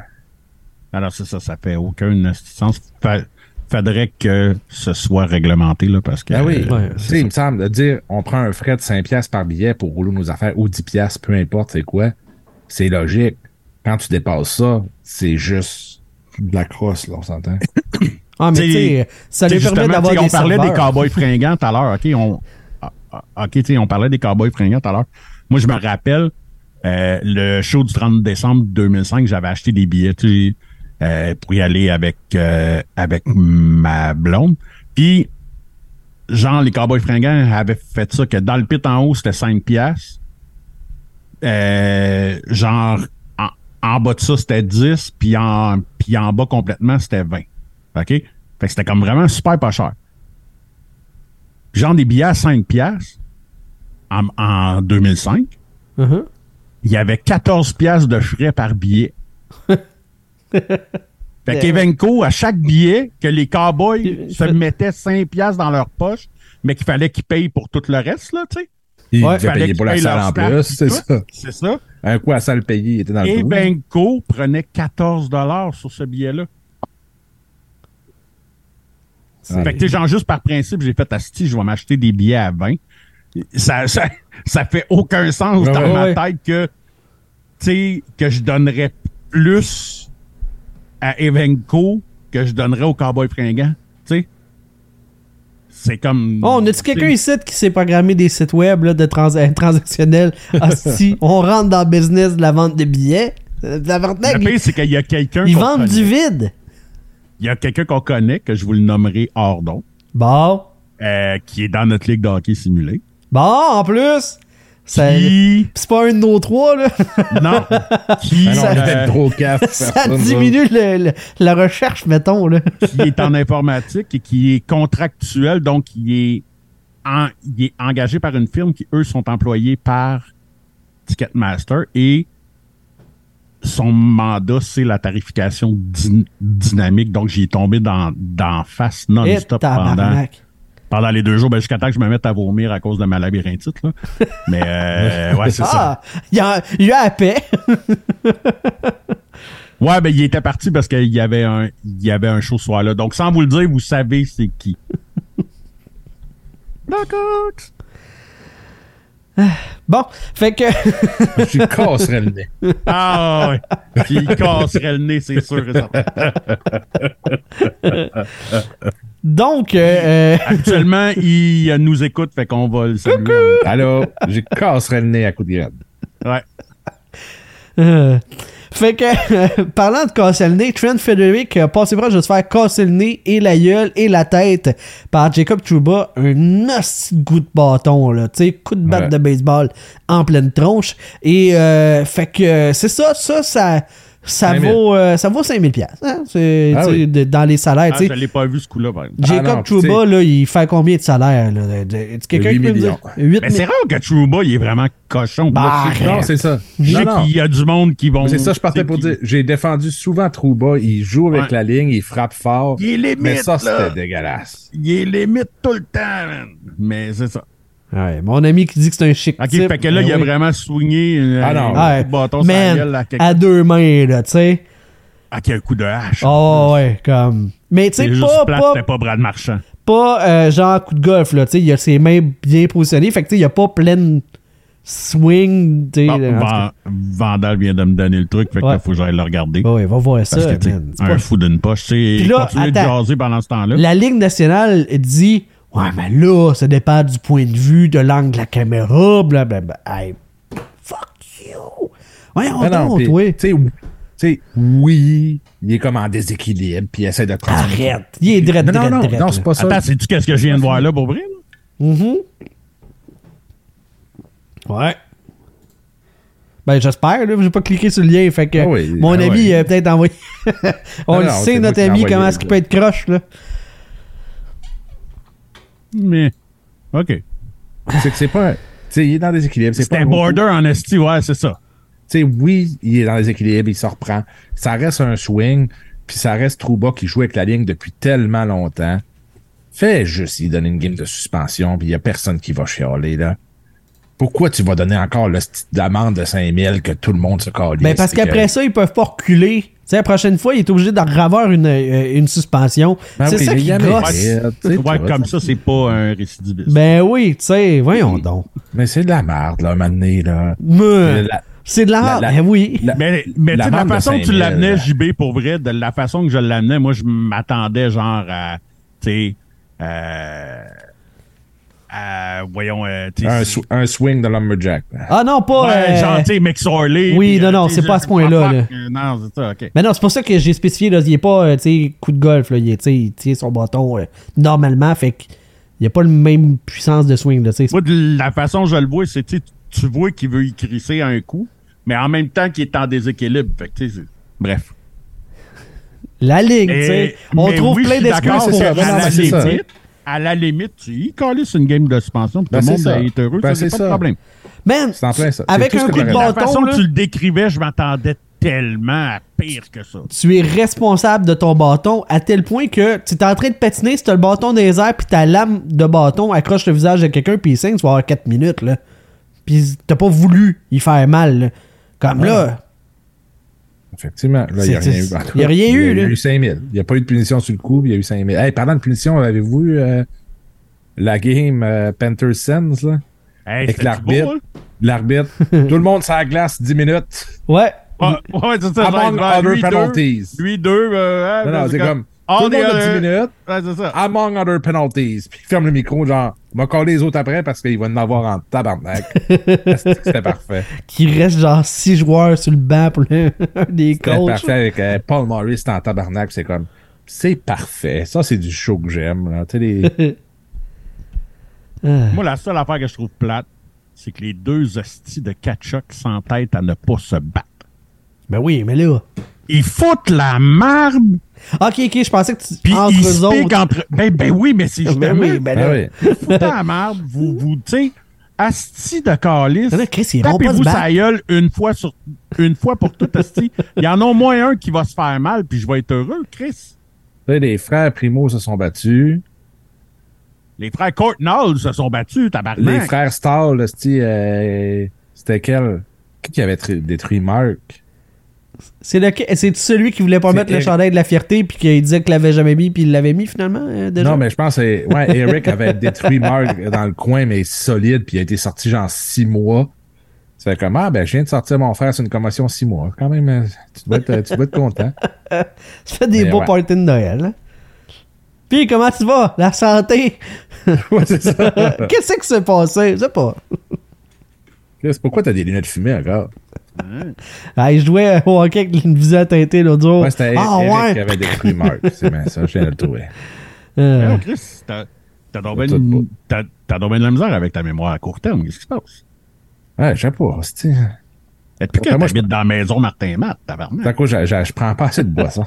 Alors, c'est ça, ça fait aucun sens. Fa- faudrait que ce soit réglementé, là, parce que. Ah oui. Ouais, Tu sais, il me semble de dire, on prend un frais de 5 pièces par billet pour rouler nos affaires ou 10 pièces, peu importe c'est quoi. C'est logique. Quand tu dépasses ça, c'est juste de la crosse, là, on s'entend. Ah, mais tu sais, ça lui permet justement, d'avoir des On parlait des cowboys fringants tout à l'heure. OK, on, ah, ah, ok, t'sais, on parlait des cowboys fringants tout à l'heure. Moi, je me rappelle, euh, le show du 30 décembre 2005, j'avais acheté des billets euh, pour y aller avec, euh, avec ma blonde. Puis, genre, les cowboys fringants avaient fait ça que dans le pit en haut, c'était 5 piastres. Euh, genre, en, bas de ça, c'était 10, puis en, puis en bas complètement, c'était 20. OK? Fait que c'était comme vraiment super pas cher. Genre des billets à 5 piastres en, en 2005, Mhm. il y avait 14 piastres de frais par billet. fait qu'Evenco, à chaque billet, que les cowboys se mettaient 5 piastres dans leur poche, mais qu'il fallait qu'ils payent pour tout le reste, là, tu sais. Il Ouais. devait payer pour la salle en plus, c'est ça. C'est ça. Un coup à salle payé, il était dans le trou. Evenco prenait 14 dollars sur ce billet-là. Ouais. Fait que, genre, juste par principe, j'ai fait Asti, je vais m'acheter des billets à 20. Ça, ça, ça fait aucun sens Ouais, dans ma tête que, que je donnerais plus à Evenco que je donnerais au Cowboy fringant. C'est comme. Oh, on a-tu quelqu'un ici qui sait programmer des sites web là, de trans- transactionnels? si on rentre dans le business de la vente de billets. euh, tabarnak, Le pire, c'est qu'il y a quelqu'un. ils vendent du vide. Il y a quelqu'un qu'on connaît, que je vous le nommerai hors don, Bon. euh, qui est dans notre ligue de hockey simulé. Bon, en plus. Ça- Qui? C'est pas un de nos trois, là. Non. qui, non, on euh, trop caf. ça diminue le- le- la recherche, mettons, là. qui est en informatique et qui est contractuel, donc il est, en- il est engagé par une firme qui, eux, sont employés par Ticketmaster et son mandat, c'est la tarification dy- dynamique. Donc, j'y ai tombé dans, dans face non-stop pendant. Pendant les deux jours, ben, jusqu'à temps que je me mette à vomir à cause de ma labyrinthite. Là. Mais euh, ouais, c'est ça. Ah, il y a, il y a la paix. Ouais, ben il était parti parce qu'il y avait un il y avait un show ce soir-là. Donc, sans vous le dire, vous savez c'est qui. D'accord. Bon, fait que. Je lui casserais le nez. Ah ouais. Puis il casserait le nez, c'est sûr. Donc, euh, euh, Actuellement, il euh, nous écoute, fait qu'on va le saluer. Alors, je lui casserais le nez à coup de graine. Ouais. Euh, fait que, euh, parlant de casser le nez, Trent Frederick a passé proche de se faire casser le nez et la gueule et la tête par Jacob Trouba. Un goût de bâton, là. Tu sais, coup de batte Ouais. de baseball en pleine tronche. Et, euh, fait que, c'est ça, ça, ça. Ça 5 000. vaut, euh, ça vaut 5000 pièces hein? C'est, Ah oui. dans les salaires. Ah, tu sais. je l'ai pas vu ce coup-là, exemple. Jacob Ah non, Trouba, là, il fait combien de salaire? Là? De- de- est-ce quelqu'un Huit qui peut me dire? millions. 8 Mais c'est rare que Trouba, il est vraiment cochon. Bah, Non, c'est ça. je Non, sais non. qu'il y a du monde qui vont. C'est ça, je partais pour qui- dire. J'ai défendu souvent Trouba. Il joue avec Ouais. la ligne, il frappe fort. Il est limite, Mais ça, c'était dégueulasse. Il est limite tout le temps, man. Mais c'est ça. Ouais, mon ami qui dit que c'est un chic OK, type, fait que là, ben il a vraiment swingé euh, Ah non. Ouais. de bâton sur la Man, gueule à deux mains, là, tu sais. Ah, a un coup de hache. Oh, ouais, comme. Mais tu sais, pas, plate, pas, pas Brad Marchand. pas euh, genre coup de golf, là, tu sais. Il a ses mains bien positionnées, fait que tu sais, il a pas plein swing, tu. Bon. Van- Vandal vient de me donner le truc, fait que Ouais. là, faut que j'aille le regarder. Ouais, va voir ça, Parce que, man. Un pas- fou d'une poche, tu sais, continuer de jaser pendant ce temps-là. La Ligue nationale dit Ouais, mais là, ça dépend du point de vue, de l'angle de la caméra, blablabla. Hey, fuck you! Voyons Ah non, donc, toi. tu sais, tu sais, oui, il est comme en déséquilibre, puis il essaie de prendre. Arrête. Il est drette, Non, non, drette, non, drette, non, c'est pas ça. Attends, sais-tu qu'est-ce que je viens de voir là, pour vrai? là? Mhm. Ouais. Ben, j'espère, là. J'ai pas cliqué sur le lien. Fait que Ah oui, mon ah ami ouais. a peut-être envoyé. On le non, sait, notre ami, comment est-ce qu'il peut être croche, là? Mais, OK. C'est que c'est pas. Tu sais, il est dans le déséquilibre. C'est un border en esti, ouais, c'est ça. Tu sais, oui, il est dans les équilibres, il se reprend. Ça reste un swing, puis ça reste Trouba qui joue avec la ligne depuis tellement longtemps. Fais juste lui donner une game de suspension, puis il y a personne qui va chialer, là. Pourquoi tu vas donner encore le d'amende de 5000 que tout le monde se calisse? Ben, parce qu'après ça, ils peuvent pas reculer. Tu sais, la prochaine fois, il est obligé de revoir une, euh, une suspension. Ben c'est oui, ça qui gosse. des- tu sais, Ouais, comme ça, c'est pas un récidiviste. Ben oui, tu sais, voyons donc. Mais c'est de la merde, là, un moment donné, là. Mais, La- c'est de la la- merde. la- Ben oui. la- Mais, mais tu sais, La de la façon que tu 5000, l'amenais. JB, pour vrai, de la façon que je l'amenais, moi, je m'attendais genre à, tu sais, euh, à, voyons, euh, un, c'est- sw- un swing de Lumberjack. là. Ah non, pas. Ouais, euh, genre, tu sais, McSorley. oui, puis, non, euh, non, c'est pas à ce point-là, là. euh, Non, c'est ça, OK. Mais non, c'est pour ça que j'ai spécifié, là, il est pas, euh, tu sais, coup de golf, là, il, il tient son bâton euh, normalement, fait qu'il n'y a pas la même puissance de swing, là, tu sais. Moi, de la façon que je le vois, c'est, tu vois qu'il veut y crisser un coup, mais en même temps qu'il est en déséquilibre. Fait que, tu sais, c'est- bref. La ligne, tu sais. On trouve oui, plein d'excuses pour la à la limite, tu y calisses une game de suspension, puis Ben, tout le monde ça. est heureux, Ben, ça, c'est pas de ça. problème. Man, C'est en plein ça. Avec tout un coup de j'aurais La bâton, façon là, tu le décrivais, je m'attendais tellement à pire que ça. tu es responsable de ton bâton à tel point que tu es en train de patiner, si t'as le bâton des airs, puis ta lame de bâton accroche le visage de quelqu'un, puis il saigne, tu vas avoir 4 minutes, là. Puis t'as pas voulu y faire mal, là. Comme là. Effectivement. Là, il n'y a rien eu. il y a cas, rien eu, Il y a eu 5000. Il n'y a pas eu de punition sur le coup, puis il y a eu 5000. Hey, parlant de punition, avez-vous vu euh, la game euh, Panthers Sens, là? Hey, Avec l'arbitre. hein? L'arbitre. Tout le monde sur la glace, 10 minutes. Ouais. Ouais, ouais, c'est ça. Among genre, other lui, deux, penalties. lui, deux, euh, hein, Non, non, c'est c'est comme. All Tout le the monde a other- 10 minutes. Ouais, c'est ça. Among other penalties. Puis il ferme le micro, genre, on va coller les autres après parce qu'il va en avoir en tabarnak. C'était parfait? Qui reste genre six joueurs sur le banc pour le, des C'était coachs. parfait avec euh, Paul Morris, c'était en tabarnak. C'est comme, c'est parfait. Ça, c'est du show que j'aime. les... Moi, la seule affaire que je trouve plate, c'est que les deux hosties de Kachuk s'entêtent à ne pas se battre. Ben oui, mais là. Ils foutent la merde, Ok, ok, je pensais que tu. puis entre ils eux autres. entre... Ben, ben oui, mais c'est Ben justement... oui, ben là. Ben oui. Foutez la merde, vous, vous, tu sais, asti de calice. Ben Tapez-vous sa gueule une fois, sur, une fois pour tout, asti. Il y en a au moins un qui va se faire mal, puis je vais être heureux, Chris. Tu sais, les frères Primo se sont battus. Les frères Courtnall se sont battus, tabarnak. Les frères Stahl, là, c'ti, euh, c'était quel? Qui avait détruit Mark? C'est c'est celui qui voulait pas mettre le chandail de la fierté puis qu'il disait qu'il l'avait jamais mis puis il l'avait mis finalement euh, déjà? Non, mais je pense que ouais, Eric avait détruit Mark dans le coin, mais solide, puis il a été sorti genre six mois. Ça fait comme, ah, ben, je viens de sortir mon frère sur une commotion six mois. Quand même, euh, tu dois être, tu dois être content. Ça fait des Mais beaux ouais. parties de Noël. Hein? Puis comment tu vas? La santé? ouais, c'est ça. Qu'est-ce qui s'est passé? Je sais pas. Pourquoi t'as des lunettes fumées encore? Ah, je jouais au hockey avec une visée teintée l'autre jour. Ouais, c'était ah Eric ouais? qui avait détruit Mark. C'est bien ça, je viens de le trouver. Euh, Non, Chris, t'as t'as donc ben de la misère avec ta mémoire à court terme. Qu'est-ce qui se passe? Ouais, je sais pas, c'est. Depuis que Ouais, moi, je- dans la maison Martin Matt, tabarnak. Coup, je, je, je prends pas assez de boisson.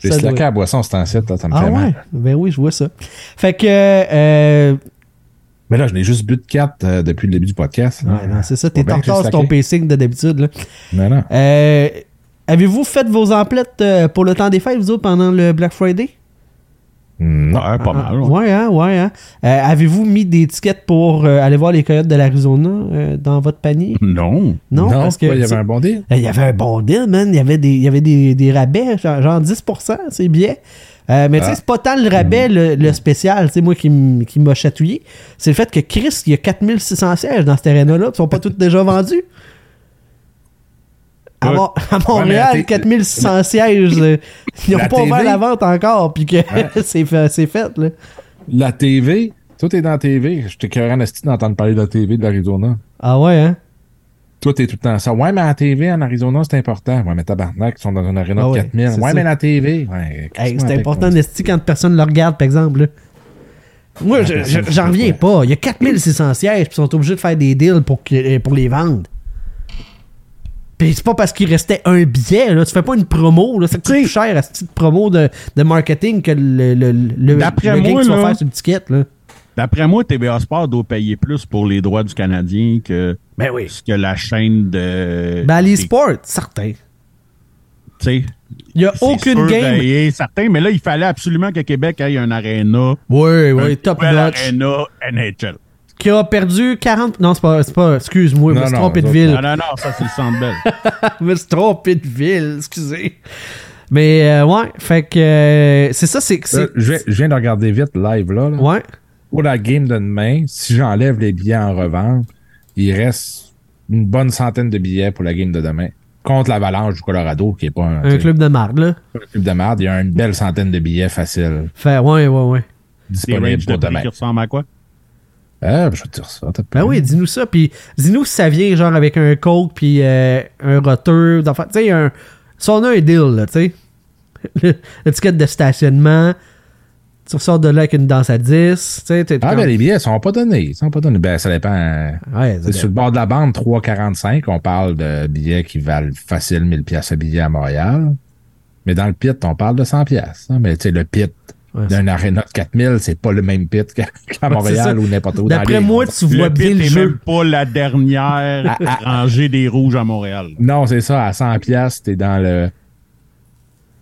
J'ai slacké doit- à boisson, site, là, ça me Ah fait ouais? mal. Ben oui, je vois ça. Fait que... Euh, Mais là, je n'ai juste bu de 4 depuis le début du podcast. ouais, non, c'est ça. T'es en retard sur ton pacing de d'habitude. là. Mais non. Euh, Avez-vous fait vos emplettes euh, pour le temps des fêtes, vous autres, pendant le Black Friday? Non. Ouais, pas mal. ouais. Ouais, hein, ouais, hein. Euh, Avez-vous mis des tickets pour euh, aller voir les coyotes de l'Arizona euh, dans votre panier? Non. Non, parce que. il y avait un bon deal? il y avait un bon deal, man. Il y avait des, il y avait des, des rabais, genre, genre 10%, c'est bien. Euh, mais tu sais, Ah. c'est pas tant le rabais, le, le spécial, sais, moi qui, m'a chatouillé. C'est le fait que Chris, il y a 4600 sièges dans cette arena-là, puis ils sont pas tous déjà vendus. À, Ouais. Mo- à Ouais, Montréal, t- 4600 sièges, euh, ils n'ont pas ouvert la vente encore, puis que c'est fait, c'est fait, là. La TV, tout est dans la TV. En esti d'entendre parler de la TV de l'Arizona. Ah ouais, hein? Toi, t'es tout le temps ça. Ouais, mais la TV en Arizona, c'est important. Ouais, mais tabarnak, ils sont dans une arena Ah de ouais, 4000. c'est Ouais, ça. mais la TV. Ouais, Hey, c'est important d'esti quand personne le regarde, par exemple. là. Moi, je- je- j'en reviens pas. Il y a 4600 sièges, puis ils sont obligés de faire des deals pour, que- pour les vendre. Puis c'est pas parce qu'il restait un billet, là. Tu fais pas une promo, là. Ça coûte plus cher à ce petite promo de, de marketing que le, le, le, le moi, là- faire sur le ticket, là. D'après moi, TVA Sport doit payer plus pour les droits du Canadien que Ben oui. ce que la chaîne de. Ben, les des- sports, certain. Tu sais. Il y a aucune game. certain, mais là, il fallait absolument que Québec ait un aréna. Oui, oui, un top notch. aréna NHL. Qui a perdu 40. Non, c'est pas. C'est pas excuse-moi, je me Non, suis non, trompé de ville. Non, non, non, ça, c'est le centre belle. Je me suis trompé de ville, excusez. Mais euh, ouais, fait que euh, c'est ça, c'est c'est. je, viens- je viens de regarder vite live là. là. Ouais. Pour la game de demain, si j'enlève les billets en revente, il reste une bonne centaine de billets pour la game de demain. Contre l'Avalanche du Colorado, qui est pas un, club de marde, là. un club de merde, il y a une belle centaine de billets faciles Fait, ouais, ouais, ouais. Disponibles de pour demain. qui ressemblent à quoi? Ah, je vais te dire ça. Ben oui, dis-nous ça. Puis dis-nous si ça vient genre avec un coke puis euh, un roteur. d'enfant. Tu sais, un. Si on a un deal, là, tu sais. L'étiquette de stationnement. Tu ressors de là avec une danse à 10. Tu sais, t'es Ah, comme- ben les billets sont pas donnés. Ils sont pas donnés. Ben, ça dépend. Ouais, C'est sur le bord de la bande, 3,45. On parle de billets qui valent facile 1000 pièces à billet à Montréal. Mais dans le pit, on parle de 100 pièces. Mais tu sais, le pit Ouais, d'un aréna de 4000, c'est pas le même pit qu'à Ouais, Montréal ou n'importe où. D'après les- moi, tu vois le bien le jeu. même pas la dernière Ah, rangée des rouges à Montréal. Non, c'est ça. À 100 pièces, t'es dans le...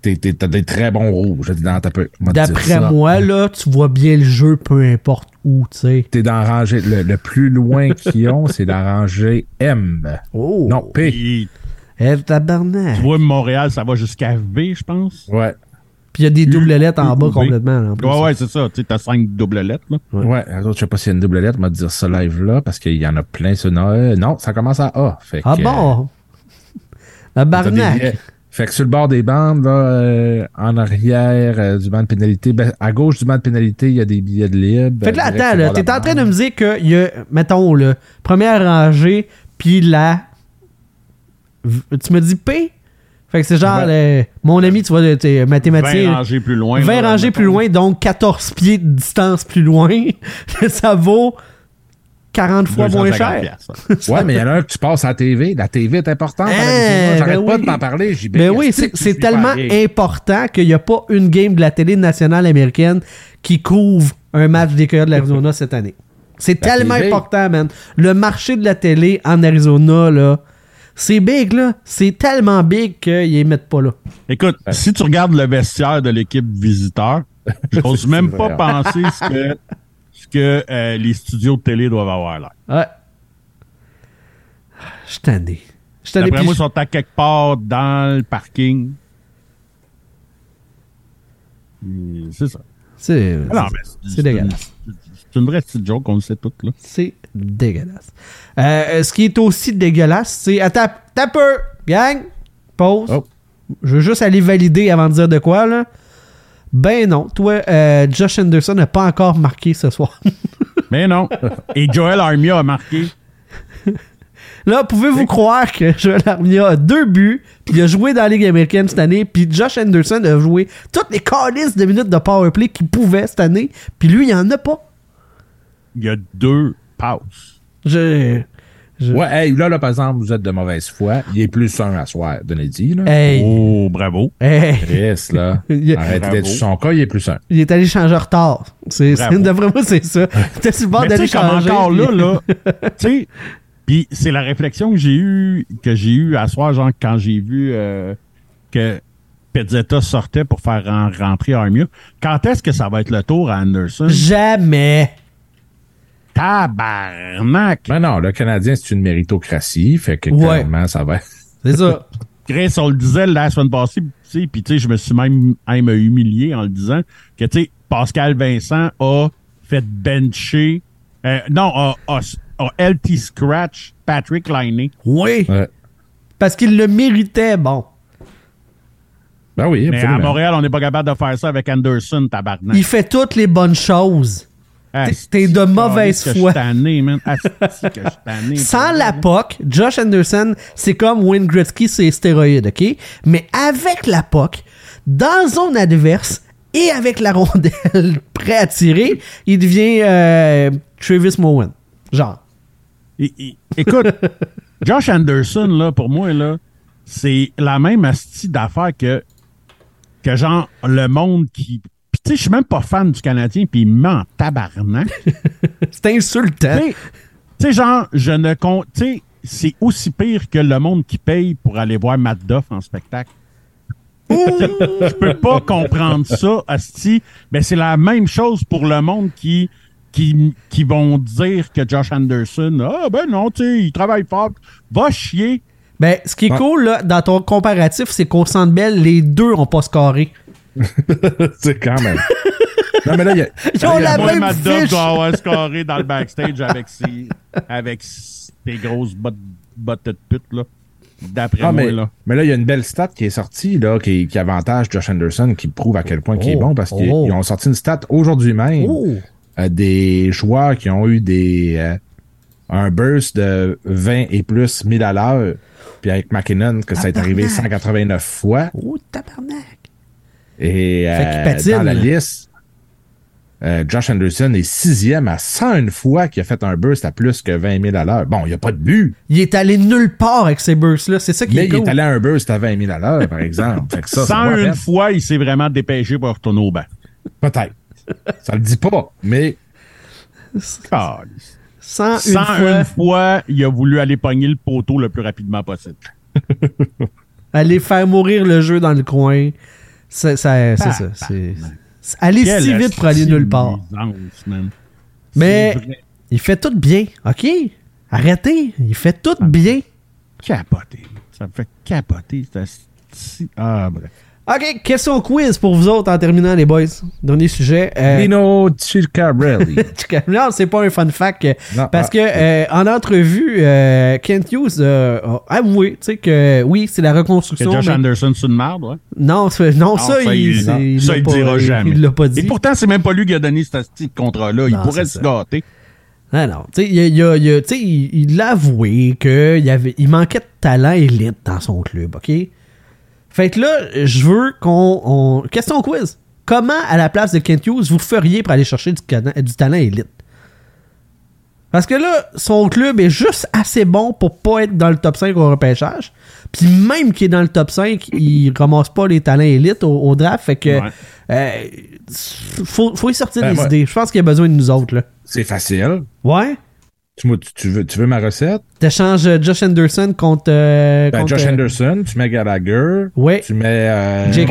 T'as des très bons rouges. T'es dans, peu- dire D'après moi, là, tu vois bien le jeu peu importe où, tu sais. T'es dans la rangée... Le, le plus loin qu'ils ont, c'est la rangée M. Oh! Non, P. Puis, Eh, tabarnak. tu vois, Montréal, ça va jusqu'à V, je pense. Ouais. Puis il y a des doubles lettres en bas complètement. là, en. Ouais, ouais, c'est ça. Tu t'as cinq doubles lettres, là. Ouais, autres, je sais pas s'il y a une double lettre, on va te dire ça live là, parce qu'il y en a plein sur Noël. Non, ça commence à A. Fait Ah que, bon? La euh, barnaque. Fait que sur le bord des bandes, là, euh, en arrière euh, du banc de pénalité, ben, à gauche du banc de pénalité, il y a des billets de libre. Fait que là, Direct attends, là, t'es en train de me dire qu'il y a, mettons, là, première rangée, puis la. Tu me dis P? Fait que c'est genre, Ouais. euh, mon ami, tu vois, t'es 20 mathématicien. rangées plus loin. 20 là, rangées mettons. plus loin, donc 14 pieds de distance plus loin. ça vaut 40 fois moins 250 cher. Ouais, mais il y en a un que tu passes à la TV. La TV est importante. à. J'arrête ben pas oui. de t'en parler. J'y Mais oui, c'est tellement important qu'il n'y a pas une game de la télé nationale américaine qui couvre un match des Coyotes de l'Arizona cette année. C'est tellement TV. important, man. Le marché de la télé en Arizona, là, c'est big, là. C'est tellement big qu'ils les mettent pas là. Écoute, si tu regardes le vestiaire de l'équipe visiteur, je n'ose même pas vrai. penser ce que, ce que euh, les studios de télé doivent avoir là. Ouais. Je suis tanné. Je suis. D'après moi, ils sont à quelque part dans le parking. Et C'est ça. C'est Ah dégueulasse. C'est une vraie petite joke, on le sait tout. Là. C'est dégueulasse. Euh, ce qui est aussi dégueulasse, c'est. Attends, t'as peu, gang. Pause. Oh. Je veux juste aller valider avant de dire de quoi, là. Ben non, toi, euh, Josh Anderson n'a pas encore marqué ce soir. Mais non. Et Joel Armia a marqué. Là, pouvez-vous croire que Joel Armia a deux buts, puis il a joué dans la Ligue américaine cette année, puis Josh Anderson a joué toutes les calices de minutes de powerplay qu'il pouvait cette année, puis lui, il en a pas. Il y a deux passes. Je. Je- Ouais, hey, là, là, par exemple, vous êtes de mauvaise foi. Il est plus un à soir. Hey. Oh, bravo. Hey. Chris, là. Il- Arrêtez d'être sur son cas, il est plus un. Il est allé changer en retard. C'est, d'après moi, c'est ça. T'es sur le bord d'aller tu sais, comme changer. encore là, puis- là, tu sais, puis c'est la réflexion que j'ai eue, que j'ai eue à soir, genre, quand j'ai vu euh, que Pezzetta sortait pour faire ren- rentrer Armia. Quand est-ce que ça va être le tour à Anderson? Jamais. Tabarnak! Mais non, le Canadien, c'est une méritocratie. Fait que, Ouais. clairement, ça va. C'est ça. Chris, on le disait la semaine passée, tu sais, puis tu sais, je me suis même, même humilié en le disant, que tu sais, Pascal Vincent a fait bencher, euh, non, a, a- a LT Scratch Patrick Liney. Oui. Ouais. Parce qu'il le méritait, bon. Ben oui, Mais à absolument. Montréal, on n'est pas capable de faire ça avec Anderson, tabarnak. Il fait toutes les bonnes choses. T'es de mauvaise foi. tanné. Sans la POC, Josh Anderson, c'est comme Wayne Gretzky, c'est stéroïde, OK? Mais avec la POC, dans zone adverse et avec la rondelle prêt à tirer, il devient euh, Travis Mowen. Genre. Écoute, Josh Anderson, là, pour moi, là, c'est la même asti d'affaires que, que genre le monde qui. Sais, je suis même pas fan du Canadien, puis il me met en tabarnak. C'est insultant. Tu sais- tu sais, genre, je ne compte. Tu sais, c'est aussi pire que le monde qui paye pour aller voir Matt Duff en spectacle. je peux pas comprendre ça, Asti. Mais c'est la même chose pour le monde qui, qui, qui vont dire que Josh Anderson, ah ben non, tu sais, il travaille fort. Va chier. Ben, ce qui est Ouais. cool, là, dans ton comparatif, c'est qu'au Centre Bell, les deux ont pas scoré. c'est quand même. non, mais là, il y a. Ils ont la Moi, même Matt Duff fiche. doit avoir scoré dans le backstage avec ses, avec ses grosses bottes, bottes de pute, là. D'après Ah, moi, mais, là. mais là, il y a une belle stat qui est sortie, là, qui, qui avantage Josh Anderson, qui prouve à quel point il est Oh, bon, parce qu'ils oh. ont sorti une stat aujourd'hui même. Oh! euh, des joueurs qui ont eu des euh, un burst de 20 et plus 1000 à l'heure. Puis avec McKinnon, que ça est arrivé Tabarnak. 189 fois. Oh, tabarnak! Et Fait euh, dans la liste, euh, Josh Anderson est sixième à 101 fois qu'il a fait un burst à plus que 20 000 à l'heure. Bon, il n'y a pas de but, Il est allé nulle part avec ces bursts-là. C'est ça qui mais est il cool. est allé à un burst à 20 000 à l'heure, par exemple. Fait que ça, ça Sans vaut la une peine. fois, il s'est vraiment dépêché pour retourner au banc. Peut-être. Ça le dit pas, mais Calice. Sans, une Sans fois, une fois, il a voulu aller pogner le poteau le plus rapidement possible. aller faire mourir le jeu dans le coin. C'est ça, c'est ça. C'est, c'est- aller Quelle si vite pour aller nulle part. Mais il fait tout bien. OK? Arrêtez. Il fait tout bien. Capoté. Ça me fait capoter. Ah, bref. Ok, question quiz pour vous autres en terminant, les boys. Dernier sujet. Euh, Nino Ciccarelli. non, c'est pas un fun fact. euh, Non, parce ah, que euh, en entrevue, euh, Kent Hughes euh, a avoué que oui, c'est la Que reconstruction. Josh mais- Anderson sur une marde, ouais. Non, c'est- non, ça, ça, il, c'est- non. il Ça, il pas- dira jamais. Il l'a pas dit. Et pourtant, c'est même pas lui qui a donné ce petit contrat-là. Il Non, pourrait c'est se ça. gâter. Non, tu sais, il, il il avoué qu'il il manquait de talent élite dans son club, ok? Fait que là, je veux qu'on. on- Question quiz. Comment, à la place de Kent Hughes, vous feriez pour aller chercher du, talent élite? Parce que là, son club est juste assez bon pour pas être dans le top 5 au repêchage. Puis même qu'il est dans le top 5, il ramasse pas les talents élites au, au draft. Fait que. Ouais. euh, faut, faut y sortir Ben, des idées. Je pense qu'il y a besoin de nous autres, là. C'est facile. Ouais? Tu, tu- tu veux, tu veux ma recette? T'échanges euh, Josh Anderson contre. euh, Ben, contre, Josh euh, Anderson, tu mets Gallagher. Ouais. Tu mets. euh, Jake.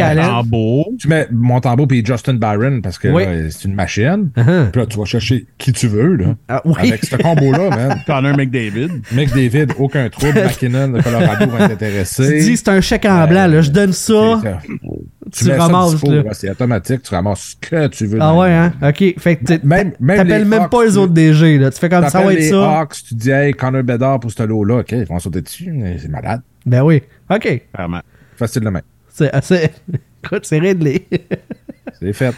Tu mets Montembeau puis Justin Byron parce que Oui. là, c'est une machine. Uh-huh. Puis là, tu vas chercher qui tu veux, là. Ah, oui. Avec ce combo-là, man. Connor McDavid. McDavid, aucun trouble. McKinnon de Colorado va être intéressé. Tu dis c'est un chèque en Euh, blanc, là. Je donne ça. Tu ramasses, dispo, là. ouais, C'est automatique, tu ramasses ce que tu veux. Ah ouais, hein? Ok. Fait que Même- même t'appelles les même Hawks, pas les autres DG, là. Tu fais comme ça va T'appelles être les ça. Hawks, tu dis, hey, Connor Bedard pour ce lot-là, ok, ils vont sauter dessus, mais c'est malade. Ben oui. Ok. Vraiment. Facile de main. C'est assez. Écoute, c'est réglé. C'est fait.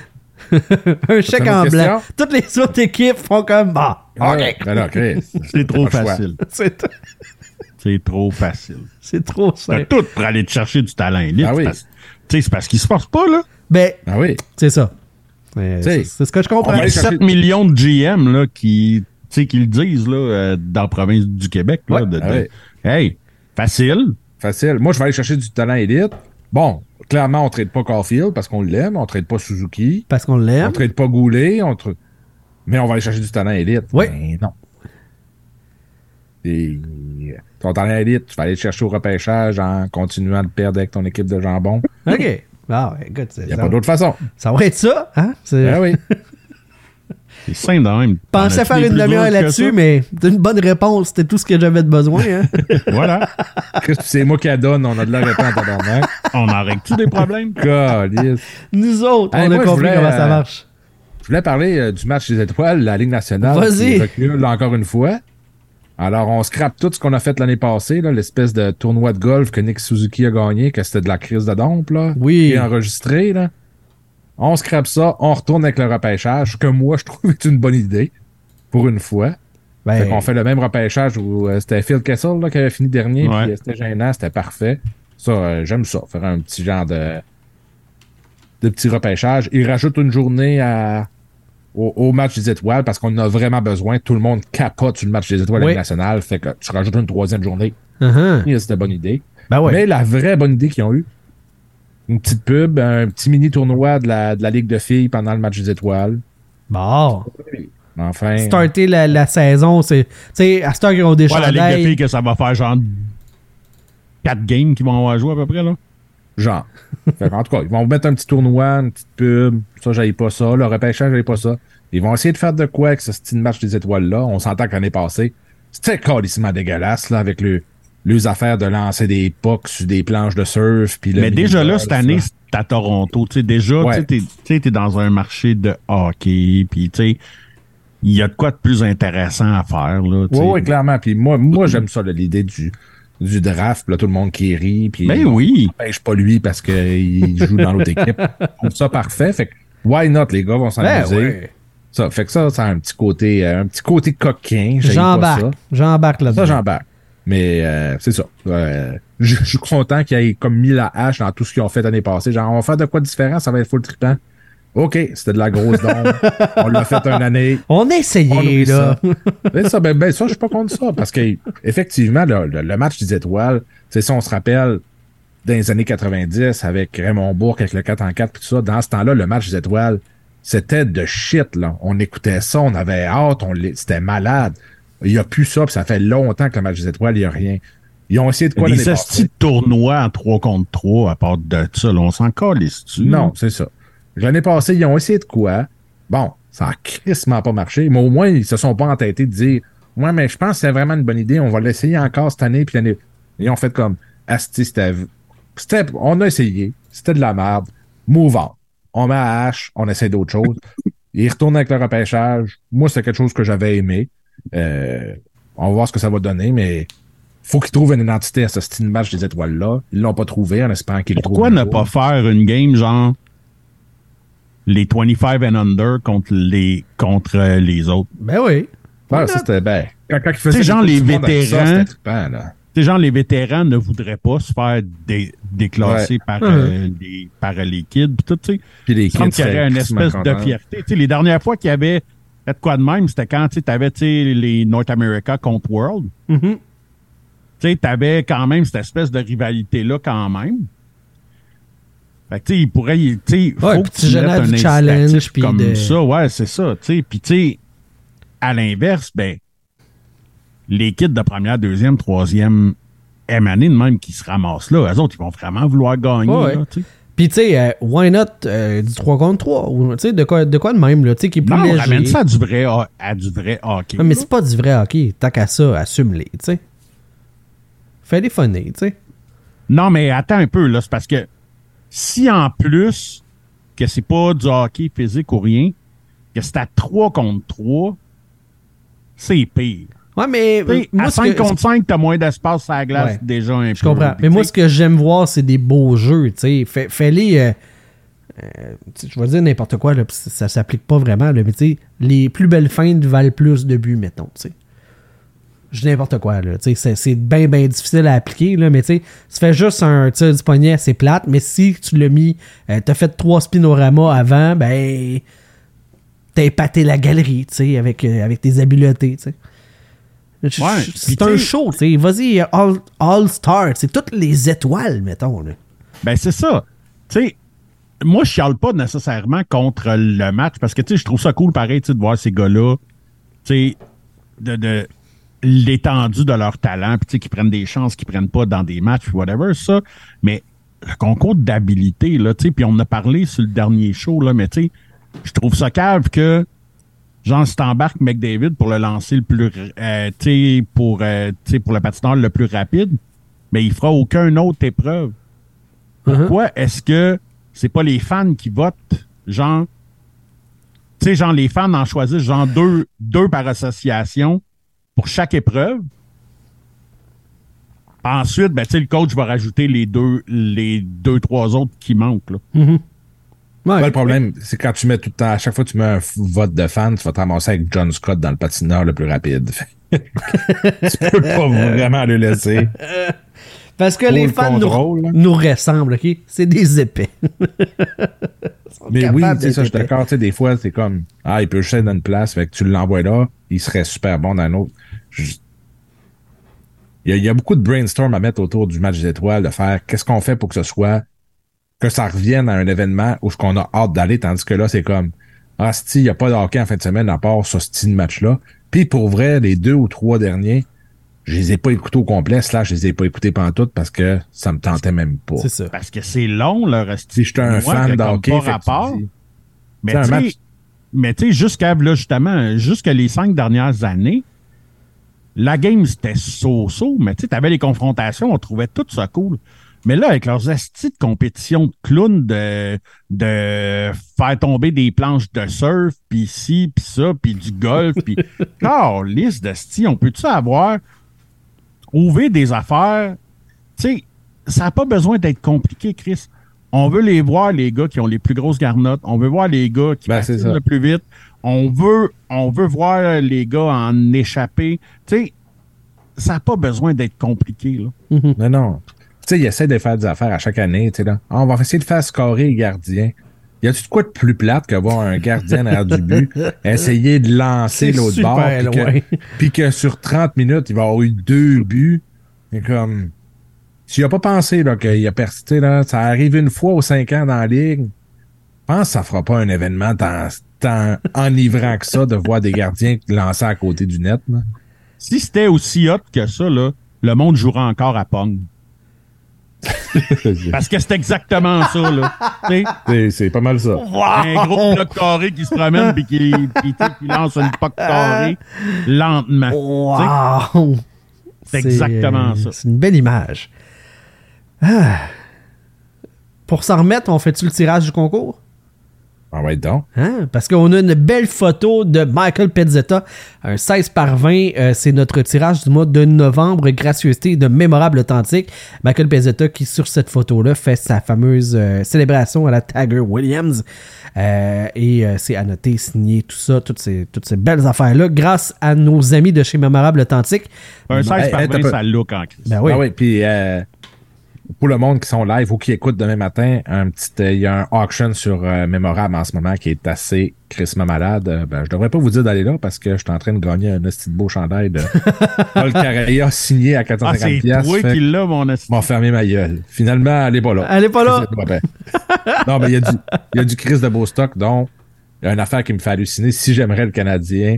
un chèque en blanc. Toutes les autres équipes font comme. Bah. Ouais, Ben là, Chris, C'est trop facile. C'est C'est trop facile. c'est trop T'as simple. tout pour aller te chercher du talent élite. Ah oui. Sais, c'est parce qu'il se force pas, là. Ben, Ah oui. c'est ça. C'est ce que je comprends. on chercher- 7 millions de GM, là, qui, tu sais, qui le disent, là, euh, dans la province du Québec, là. Ouais, de- de- ah oui. Hey, facile. Facile. Moi, je vais aller chercher du talent élite. Bon, clairement, on trade pas Caulfield parce qu'on l'aime. On trade pas Suzuki. Parce qu'on On l'aime. trade pas Goulet. On tra- Mais on va aller chercher du talent élite. Oui. Ben non. Et ton talent élite, tu vas aller le chercher au repêchage en continuant de perdre avec ton équipe de jambon. Ok. Ah, ouais, écoute, c'est- Il n'y a ça, pas d'autre façon. ça va être ça, hein? C'est- Ben oui. C'est simple de même. pensais faire une demi-heure là-dessus, mais c'est une bonne réponse. C'était tout ce que j'avais de besoin. Hein? Voilà. C'est moi qui la donne. On a de la réponse en tabarnak. On en règle-tu des problèmes? Nous autres, Hey, on moi, a compris voulais, comment ça euh, marche. Je voulais parler euh, du match des étoiles, la Ligue nationale. Vas-y. recule encore une fois. Alors, on scrape tout ce qu'on a fait l'année passée, l'espèce de tournoi de golf que Nick Suzuki a gagné, que c'était de la crise de dompe, là. Oui. Qui est enregistré, là. On scrape ça, on retourne avec le repêchage, que moi, je trouve est une bonne idée. Pour une fois. Ben, Fait qu'on fait le même repêchage où euh, c'était Phil Kessel là, qui avait fini dernier, Ouais. puis euh, c'était gênant, c'était parfait. Ça, euh, j'aime ça, faire un petit genre de de petit repêchage. Il rajoute une journée à, au, au match des étoiles parce qu'on en a vraiment besoin. Tout le monde capote sur le match des étoiles Oui. nationales. Fait que tu rajoutes une troisième journée. uh-huh. Et C'était une bonne idée. Ben ouais. Mais la vraie bonne idée qu'ils ont eue, une petite pub, un petit mini tournoi de la, de la Ligue de filles pendant le match des étoiles. Bon. Enfin. Starter la, la saison, c'est. Tu sais, à cette heure qu'ils ont des Ouais, la Ligue de filles que ça va faire genre 4 games qu'ils vont avoir joué à peu près, là. Genre. Fait en tout cas, ils vont mettre un petit tournoi, une petite pub. Ça, j'aille pas ça. Le repêchage, j'aille pas ça. Ils vont essayer de faire de quoi avec ce style match des étoiles-là. On s'entend que l'année passée, c'était carrément dégueulasse, là, avec le, les affaires de lancer des pucks sur des planches de surf. Puis Mais déjà là, cette année, c'est à Toronto. Tu sais, déjà, Ouais. tu t'es dans un marché de hockey, puis tu sais, il y a de quoi de plus intéressant à faire, là. Oui, clairement. Puis moi, moi j'aime ça, l'idée du, du draft. Puis là, tout le monde qui rit. Puis Ben on oui. pas lui parce qu'il joue dans l'autre équipe. Je trouve ça parfait. Fait que, why not, les gars vont Ben s'amuser. ouais. Ça, fait que ça, ça a un petit côté, euh, un petit côté coquin. J'embarque. ça. J'embarque Ça, là-dedans. j'embarque. Mais euh, c'est ça. Euh, je je suis content qu'ils aient comme mis la hache dans tout ce qu'ils ont fait l'année passée. Genre, on va faire de quoi de différent, ça va être full trippant. OK, c'était de la grosse dombe. on l'a fait une année. On a essayé, là. ça. Ben, ça, ben, ben, ça, je suis pas contre ça. Parce que effectivement, le, le- le match des étoiles, c'est ça, on se rappelle dans les années 90 avec Raymond Bourque, avec le 4 en 4 puis tout ça. Dans ce temps-là, le match des étoiles, c'était de shit, là. On écoutait ça, on avait hâte, on c'était malade. Il n'y a plus ça, puis ça fait longtemps que le match des étoiles, il n'y a rien. Ils ont essayé de quoi Des de tournois en 3 contre 3 à part de ça, là, on s'en calisse dessus. Non, c'est ça. L'année passée, ils ont essayé de quoi? Bon, ça a crissement pas marché, mais au moins, ils se sont pas entêtés de dire Ouais, mais je pense que c'est vraiment une bonne idée, on va l'essayer encore cette année, puis l'année. Ils ont fait comme Asti, c'était on a essayé. C'était de la merde. Move on. On met à hache, on essaie d'autres choses. Il retourne avec le repêchage. Moi, c'est quelque chose que j'avais aimé. Euh, on va voir ce que ça va donner, mais faut qu'ils trouvent une identité à ce style match des étoiles-là. Ils l'ont pas trouvé en espérant qu'ils le trouvent. Pourquoi ne pas faire une game genre les 25 and under contre les, contre euh, les autres? Ben oui. Ouais, ça, c'était, ben, quand, quand ils faisaient Tu sais, genre, des les vétérans-. Tu genre, les vétérans ne voudraient pas se faire dé- déclasser par, euh, les, par les kids tout, tu sais. Puis les kids qu'il y aurait seraient une espèce de fierté. Tu sais, les dernières fois qu'il y avait fait quoi de même, c'était quand tu avais les North America contre World. Mhm. Tu sais, t'avais quand même cette espèce de rivalité-là quand même. Fait que, tu sais, il pourrait, y- tu sais, faut Ouais, que tu mettes un du challenge, comme de- ça. Ouais, c'est ça, tu sais. Puis, tu sais, à l'inverse, ben, les kids de première, deuxième, troisième M année de même qui se ramassent là, eux autres, ils vont vraiment vouloir gagner, Ouais, là, tu sais. Puis, tu sais, euh, why not euh, du 3 contre 3? Ou, tu sais, de quoi, de quoi de même, là, tu sais, qui est plus Non, léger. ramène ça à du vrai, à du vrai hockey. Ouais, mais là. c'est pas du vrai hockey. Tant qu'à ça, assume-les, tu sais. Fais des funny, tu sais. Non, mais attends un peu, là. C'est parce que si en plus que c'est pas du hockey physique ou rien, que c'est à 3 contre 3, c'est pire. Ouais, mais moi, à ce 5 que- contre 5, t'as moins d'espace à la glace Ouais. déjà un peu. Je comprends. Mais moi, ce que j'aime voir, c'est des beaux jeux, tu sais. Fais- Fais-les... euh, euh, je vais dire n'importe quoi, là, ça, s'applique pas vraiment, là, mais tu sais, les plus belles feintes valent plus de buts, mettons, tu sais. Je dis n'importe quoi, là. Tu sais, c'est- bien, bien difficile à appliquer, là, mais tu fais juste un tir du poignet, c'est plate, mais si tu l'as mis, euh, t'as fait trois spinoramas avant, ben, t'as épaté la galerie, tu sais, avec, euh, avec tes habiletés, tu Ouais, C'est un show, tu sais. Vas-y, All, All Star, c'est toutes les étoiles, mettons, là. Ben, c'est ça. Tu sais, moi, je chiale pas nécessairement contre le match parce que, tu sais, je trouve ça cool, pareil, de voir ces gars-là, tu sais, de, de l'étendue de leur talent, puis tu sais, qu'ils prennent des chances qu'ils prennent pas dans des matchs, whatever, ça. Mais le concours d'habilité, là, tu sais, puis on en a parlé sur le dernier show, là, mais tu sais, je trouve ça cave que, genre, si t'embarques McDavid pour le lancer le plus, euh, tu sais, pour, euh, tu sais, pour le patineur le plus rapide, mais il fera aucun autre épreuve. Pourquoi est-ce que c'est pas les fans qui votent, genre, tu sais, genre, les fans en choisissent, genre, deux, deux par association pour chaque épreuve. Ensuite, ben, tu sais, le coach va rajouter les deux, les deux, trois autres qui manquent, là. Ouais. Ouais, le problème, c'est quand tu mets tout le temps, à chaque fois que tu mets un vote de fan, tu vas te ramasser avec John Scott dans le patineur le plus rapide. tu peux pas vraiment le laisser. Parce que Pour les le fans nous, contrôle, là. nous ressemblent, OK? C'est des épais. Mais oui, tu sais, d'être ça, je suis d'accord. Tu sais, des fois, c'est comme, ah, il peut juste être dans une place, fait que tu l'envoies là, il serait super bon dans un autre. Il y, a, il y a beaucoup de brainstorm à mettre autour du match des étoiles, de faire qu'est-ce qu'on fait pour que ce soit, que ça revienne à un événement où ce qu'on a hâte d'aller, tandis que là, c'est comme, ah, si, il n'y a pas de hockey en fin de semaine à part ce style match-là. Puis pour vrai, les deux ou trois derniers, je les ai pas écoutés au complet, slash, je les ai pas écoutés pantoute parce que ça me tentait même pas. C'est ça. Parce que c'est long, le reste. Si j'étais un fan d'hockey, mais tu sais, jusqu'à là, justement, jusqu'à les cinq dernières années, la game c'était so-so, mais tu sais, t'avais les confrontations, on trouvait tout ça cool. Mais là, avec leurs astis de compétition de clowns, de, de faire tomber des planches de surf, puis ci, puis ça, puis du golf, puis liste de on peut-tu avoir trouver des affaires? Tu sais, ça n'a pas besoin d'être compliqué, Chris. On veut les voir, les gars qui ont les plus grosses garnottes. On veut voir les gars qui Ben, ça. le plus vite. On veut, on veut voir les gars en échapper. Tu sais, ça n'a pas besoin d'être compliqué, là. Non, non. Tu sais, il essaie de faire des affaires à chaque année, tu sais, là. Ah, on va essayer de faire scorer les gardiens. Y a-tu de quoi de plus plate que voir un gardien derrière du but, essayer de lancer l'autre bord, puis loin. que, puis que sur 30 minutes, il va avoir eu deux buts. Et comme, s'il a pas pensé, qu'il a persisté, là, ça arrive une fois aux cinq ans dans la ligue, je pense que ça fera pas un événement tant, tant enivrant que ça de voir des gardiens lancer à côté du net, là. Si c'était aussi hot que ça, là, le monde jouera encore à Pong. Parce que c'est exactement ça, là. C'est- pas mal ça. un gros bloc carré qui se promène puis qui, lance une poque carrée lentement. Wow! C'est exactement ça. C'est une belle image. Ah. pour s'en remettre, on fait-tu le tirage du concours? Ah ouais, donc. Hein? Parce qu'on a une belle photo de Michael Pezzetta, un 16 par 20. euh, c'est notre tirage du mois de novembre, gracieuseté de mémorable authentique. Michael Pezzetta qui, sur cette photo-là, fait sa fameuse euh, célébration à la Tiger Williams. Euh, et euh, c'est annoté, signé, tout ça, toutes ces, toutes ces belles affaires-là, grâce à nos amis de chez Mémorable Authentique. Un 16 Hey, par hey, 20, t'as pas- ça look en crise. Ben oui. Ah oui, puis euh, pour le monde qui sont live ou qui écoute demain matin, un petit, euh, il y a un auction sur euh, Mémorable en ce moment qui est assez crissement malade. Euh, ben, je devrais pas vous dire d'aller là parce que je suis en train de gagner un petit beau chandail de Paul Carreya signé à Ah, 450 c'est piastres. toi Fait qui que l'a, mon esti. m'ont fermé ma gueule. Finalement, elle est pas là. Elle est pas là. Bien. non, mais il y a du, il y a du Chris de beau stock, donc il y a une affaire qui me fait halluciner. Si j'aimerais le Canadien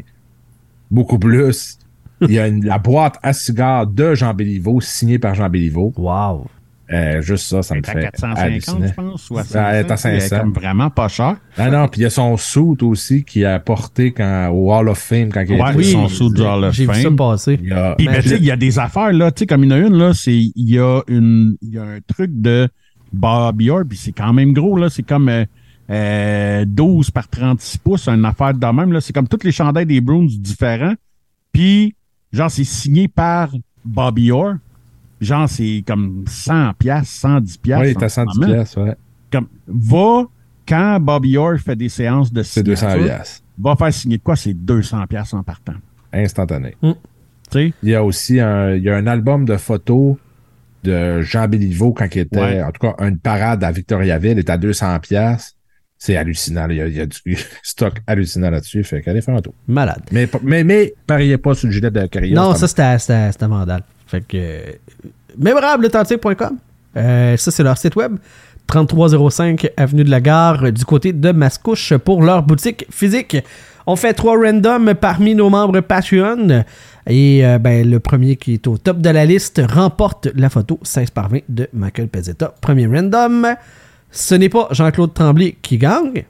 beaucoup plus, il y a une- la boîte à cigares de Jean Béliveau, signée par Jean Béliveau. Wow. Euh, juste ça, ça me Elle est fait à 450, halluciner. je pense, ou à Ça, elle est à 500. Elle est 500. comme vraiment pas cher. Ah non, puis il y a son suit aussi qui a porté quand, au Hall of Fame quand il Ouais, était oui, son suit du Hall of J'ai vu ça Fame. passer. Il y a- Puis, ben, tu sais, il y a des affaires, là, tu sais, comme il y en a une, là, c'est, il y a une, il y a un truc de Bobby Orr, puis c'est quand même gros, là, c'est comme, euh, euh, 12 par 36 pouces, une affaire de même, là, c'est comme toutes les chandails des Bruins différents, puis, genre, c'est signé par Bobby Orr, genre, c'est comme 100 piastres, 110 piastres. oui, il est en à ce 110 moment. piastres, ouais. Comme, va, quand Bobby Orr fait des séances de C'est 200 signature, piastres. va faire signer de quoi? C'est 200 piastres en partant. Instantané. Tu sais? Il y a aussi un, il y a un album de photos de Jean Béliveau quand il était, Ouais. en tout cas, une parade à Victoriaville, il est à 200 piastres. C'est hallucinant. Il y, a, il y a du stock hallucinant là-dessus. Fait qu'allez faire un tour. Malade. Mais, mais, mais, pariez pas sur le gilet de carrière. Non, ça c'était vandal. Fait que. euh, Mémorableauthentique.com. Euh, ça, c'est leur site web. 3305 Avenue de la Gare du côté de Mascouche pour leur boutique physique. On fait trois randoms parmi nos membres Patreon. Et euh, ben, le premier qui est au top de la liste remporte la photo 16 par 20 de Michael Pezzetta. Premier random. Ce n'est pas Jean-Claude Tremblay qui gagne.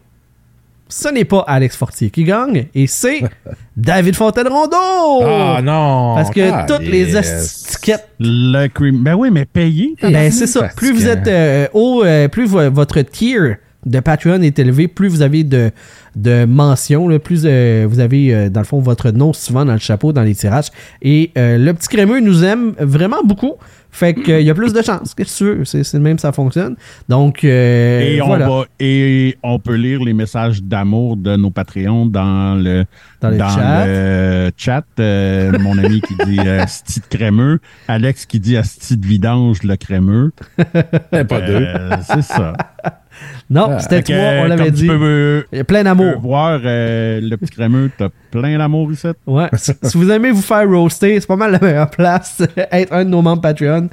Ce n'est pas Alex Fortier qui gagne. Et c'est David Fontaine-Rondeau. Ah non! Parce que Ah, toutes les étiquettes, Le cream. Ben oui, mais payé. ben c'est ça. Plus vous êtes euh, haut, euh, plus vo- votre tier de Patreon est élevé, plus vous avez de, de mentions, là, plus euh, vous avez, euh, dans le fond, votre nom souvent dans le chapeau, dans les tirages. Et euh, le petit crémeux nous aime vraiment beaucoup. Fait qu'il y a plus de chances. Qu'est-ce que tu veux? C'est c'est le même, ça fonctionne. Donc, euh, Et, voilà. on va, et on peut lire les messages d'amour de nos Patreons dans le, Dans le chat. le chat. Euh, mon ami qui dit asti de crémeux. Alex qui dit asti de vidange, le crémeux. Pas deux. Euh, c'est ça. Non, Ah, c'était toi, on l'avait tu dit. peux, Il y a plein d'amour. voir euh, le petit crémeux, t'as plein d'amour ici. Ouais. si vous aimez vous faire roaster, c'est pas mal la meilleure place. être un de nos membres Patreon.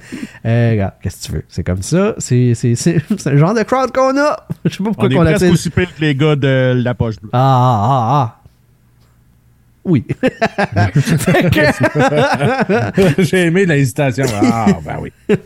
Euh, regarde, qu'est-ce que tu veux? C'est comme ça. C'est, c'est, c'est, c'est le genre de crowd qu'on a. Je sais pas On pourquoi est qu'on presque l'appelle. aussi pire que les gars de la poche bleue. Ah, ah, ah. Oui. Que- J'ai aimé l'hésitation. Ah, ben oui.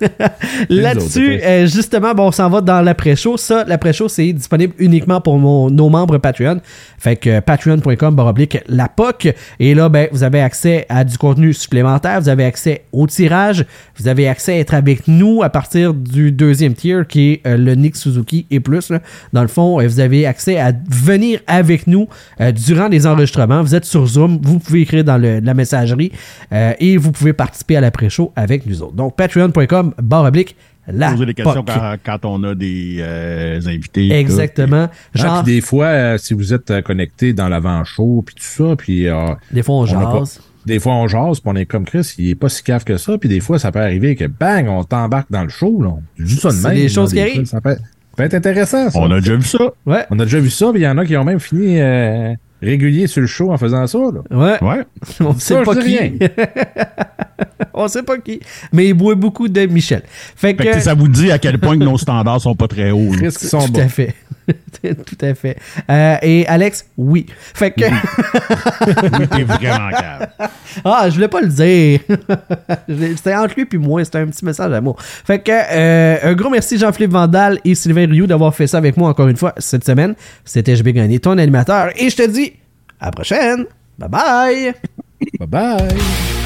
Là-dessus, euh, justement, bon, on s'en va dans l'après-show. Ça, l'après-show, c'est disponible uniquement pour mon- nos membres Patreon. Fait que patreon.com baroblique la POC. Et là, ben, vous avez accès à du contenu supplémentaire. Vous avez accès au tirage. Vous avez accès à être avec nous à partir du deuxième tier qui est euh, le Nick Suzuki et plus. là. Dans le fond, euh, vous avez accès à venir avec nous euh, durant les enregistrements. Vous êtes sur Zoom. Vous pouvez écrire dans le- la messagerie euh, et vous pouvez participer à l'après-show avec nous autres. Donc, patreon.com barre oblique la Poser des questions quand, quand on a des euh, invités. Exactement. Ah, Genre, puis des fois, euh, si vous êtes connecté dans l'avant-show, puis tout ça, puis euh, des fois, on on a pas- jase. des fois on jase, puis on est comme Chris, il est pas si cave que ça, puis des fois ça peut arriver que bang, on t'embarque dans le show, là. Dis ça de C'est même. des choses qui arrivent. Ça peut, ça peut être intéressant, ça. On a déjà vu ça. Ouais. On a déjà vu ça, puis il y en a qui ont même fini euh, régulier sur le show en faisant ça, là. Ouais. Ouais. On Ça, sait pas qui. on sait pas qui. Mais il boit beaucoup de Michel. Fait que. Fait que ça vous dit à quel point que nos standards sont pas très hauts. sont Tout bons. à fait. Tout à fait. Euh, et Alex, oui. Fait que. Oui, t'es vraiment calme. ah, je voulais pas le dire. C'était entre lui puis moi. C'était un petit message d'amour. Fait que, euh, un gros merci Jean-Philippe Vandal et Sylvain Rioux d'avoir fait ça avec moi encore une fois cette semaine. C'était vais gagner ton animateur. Et je te dis, à la prochaine. Bye bye. Bye bye.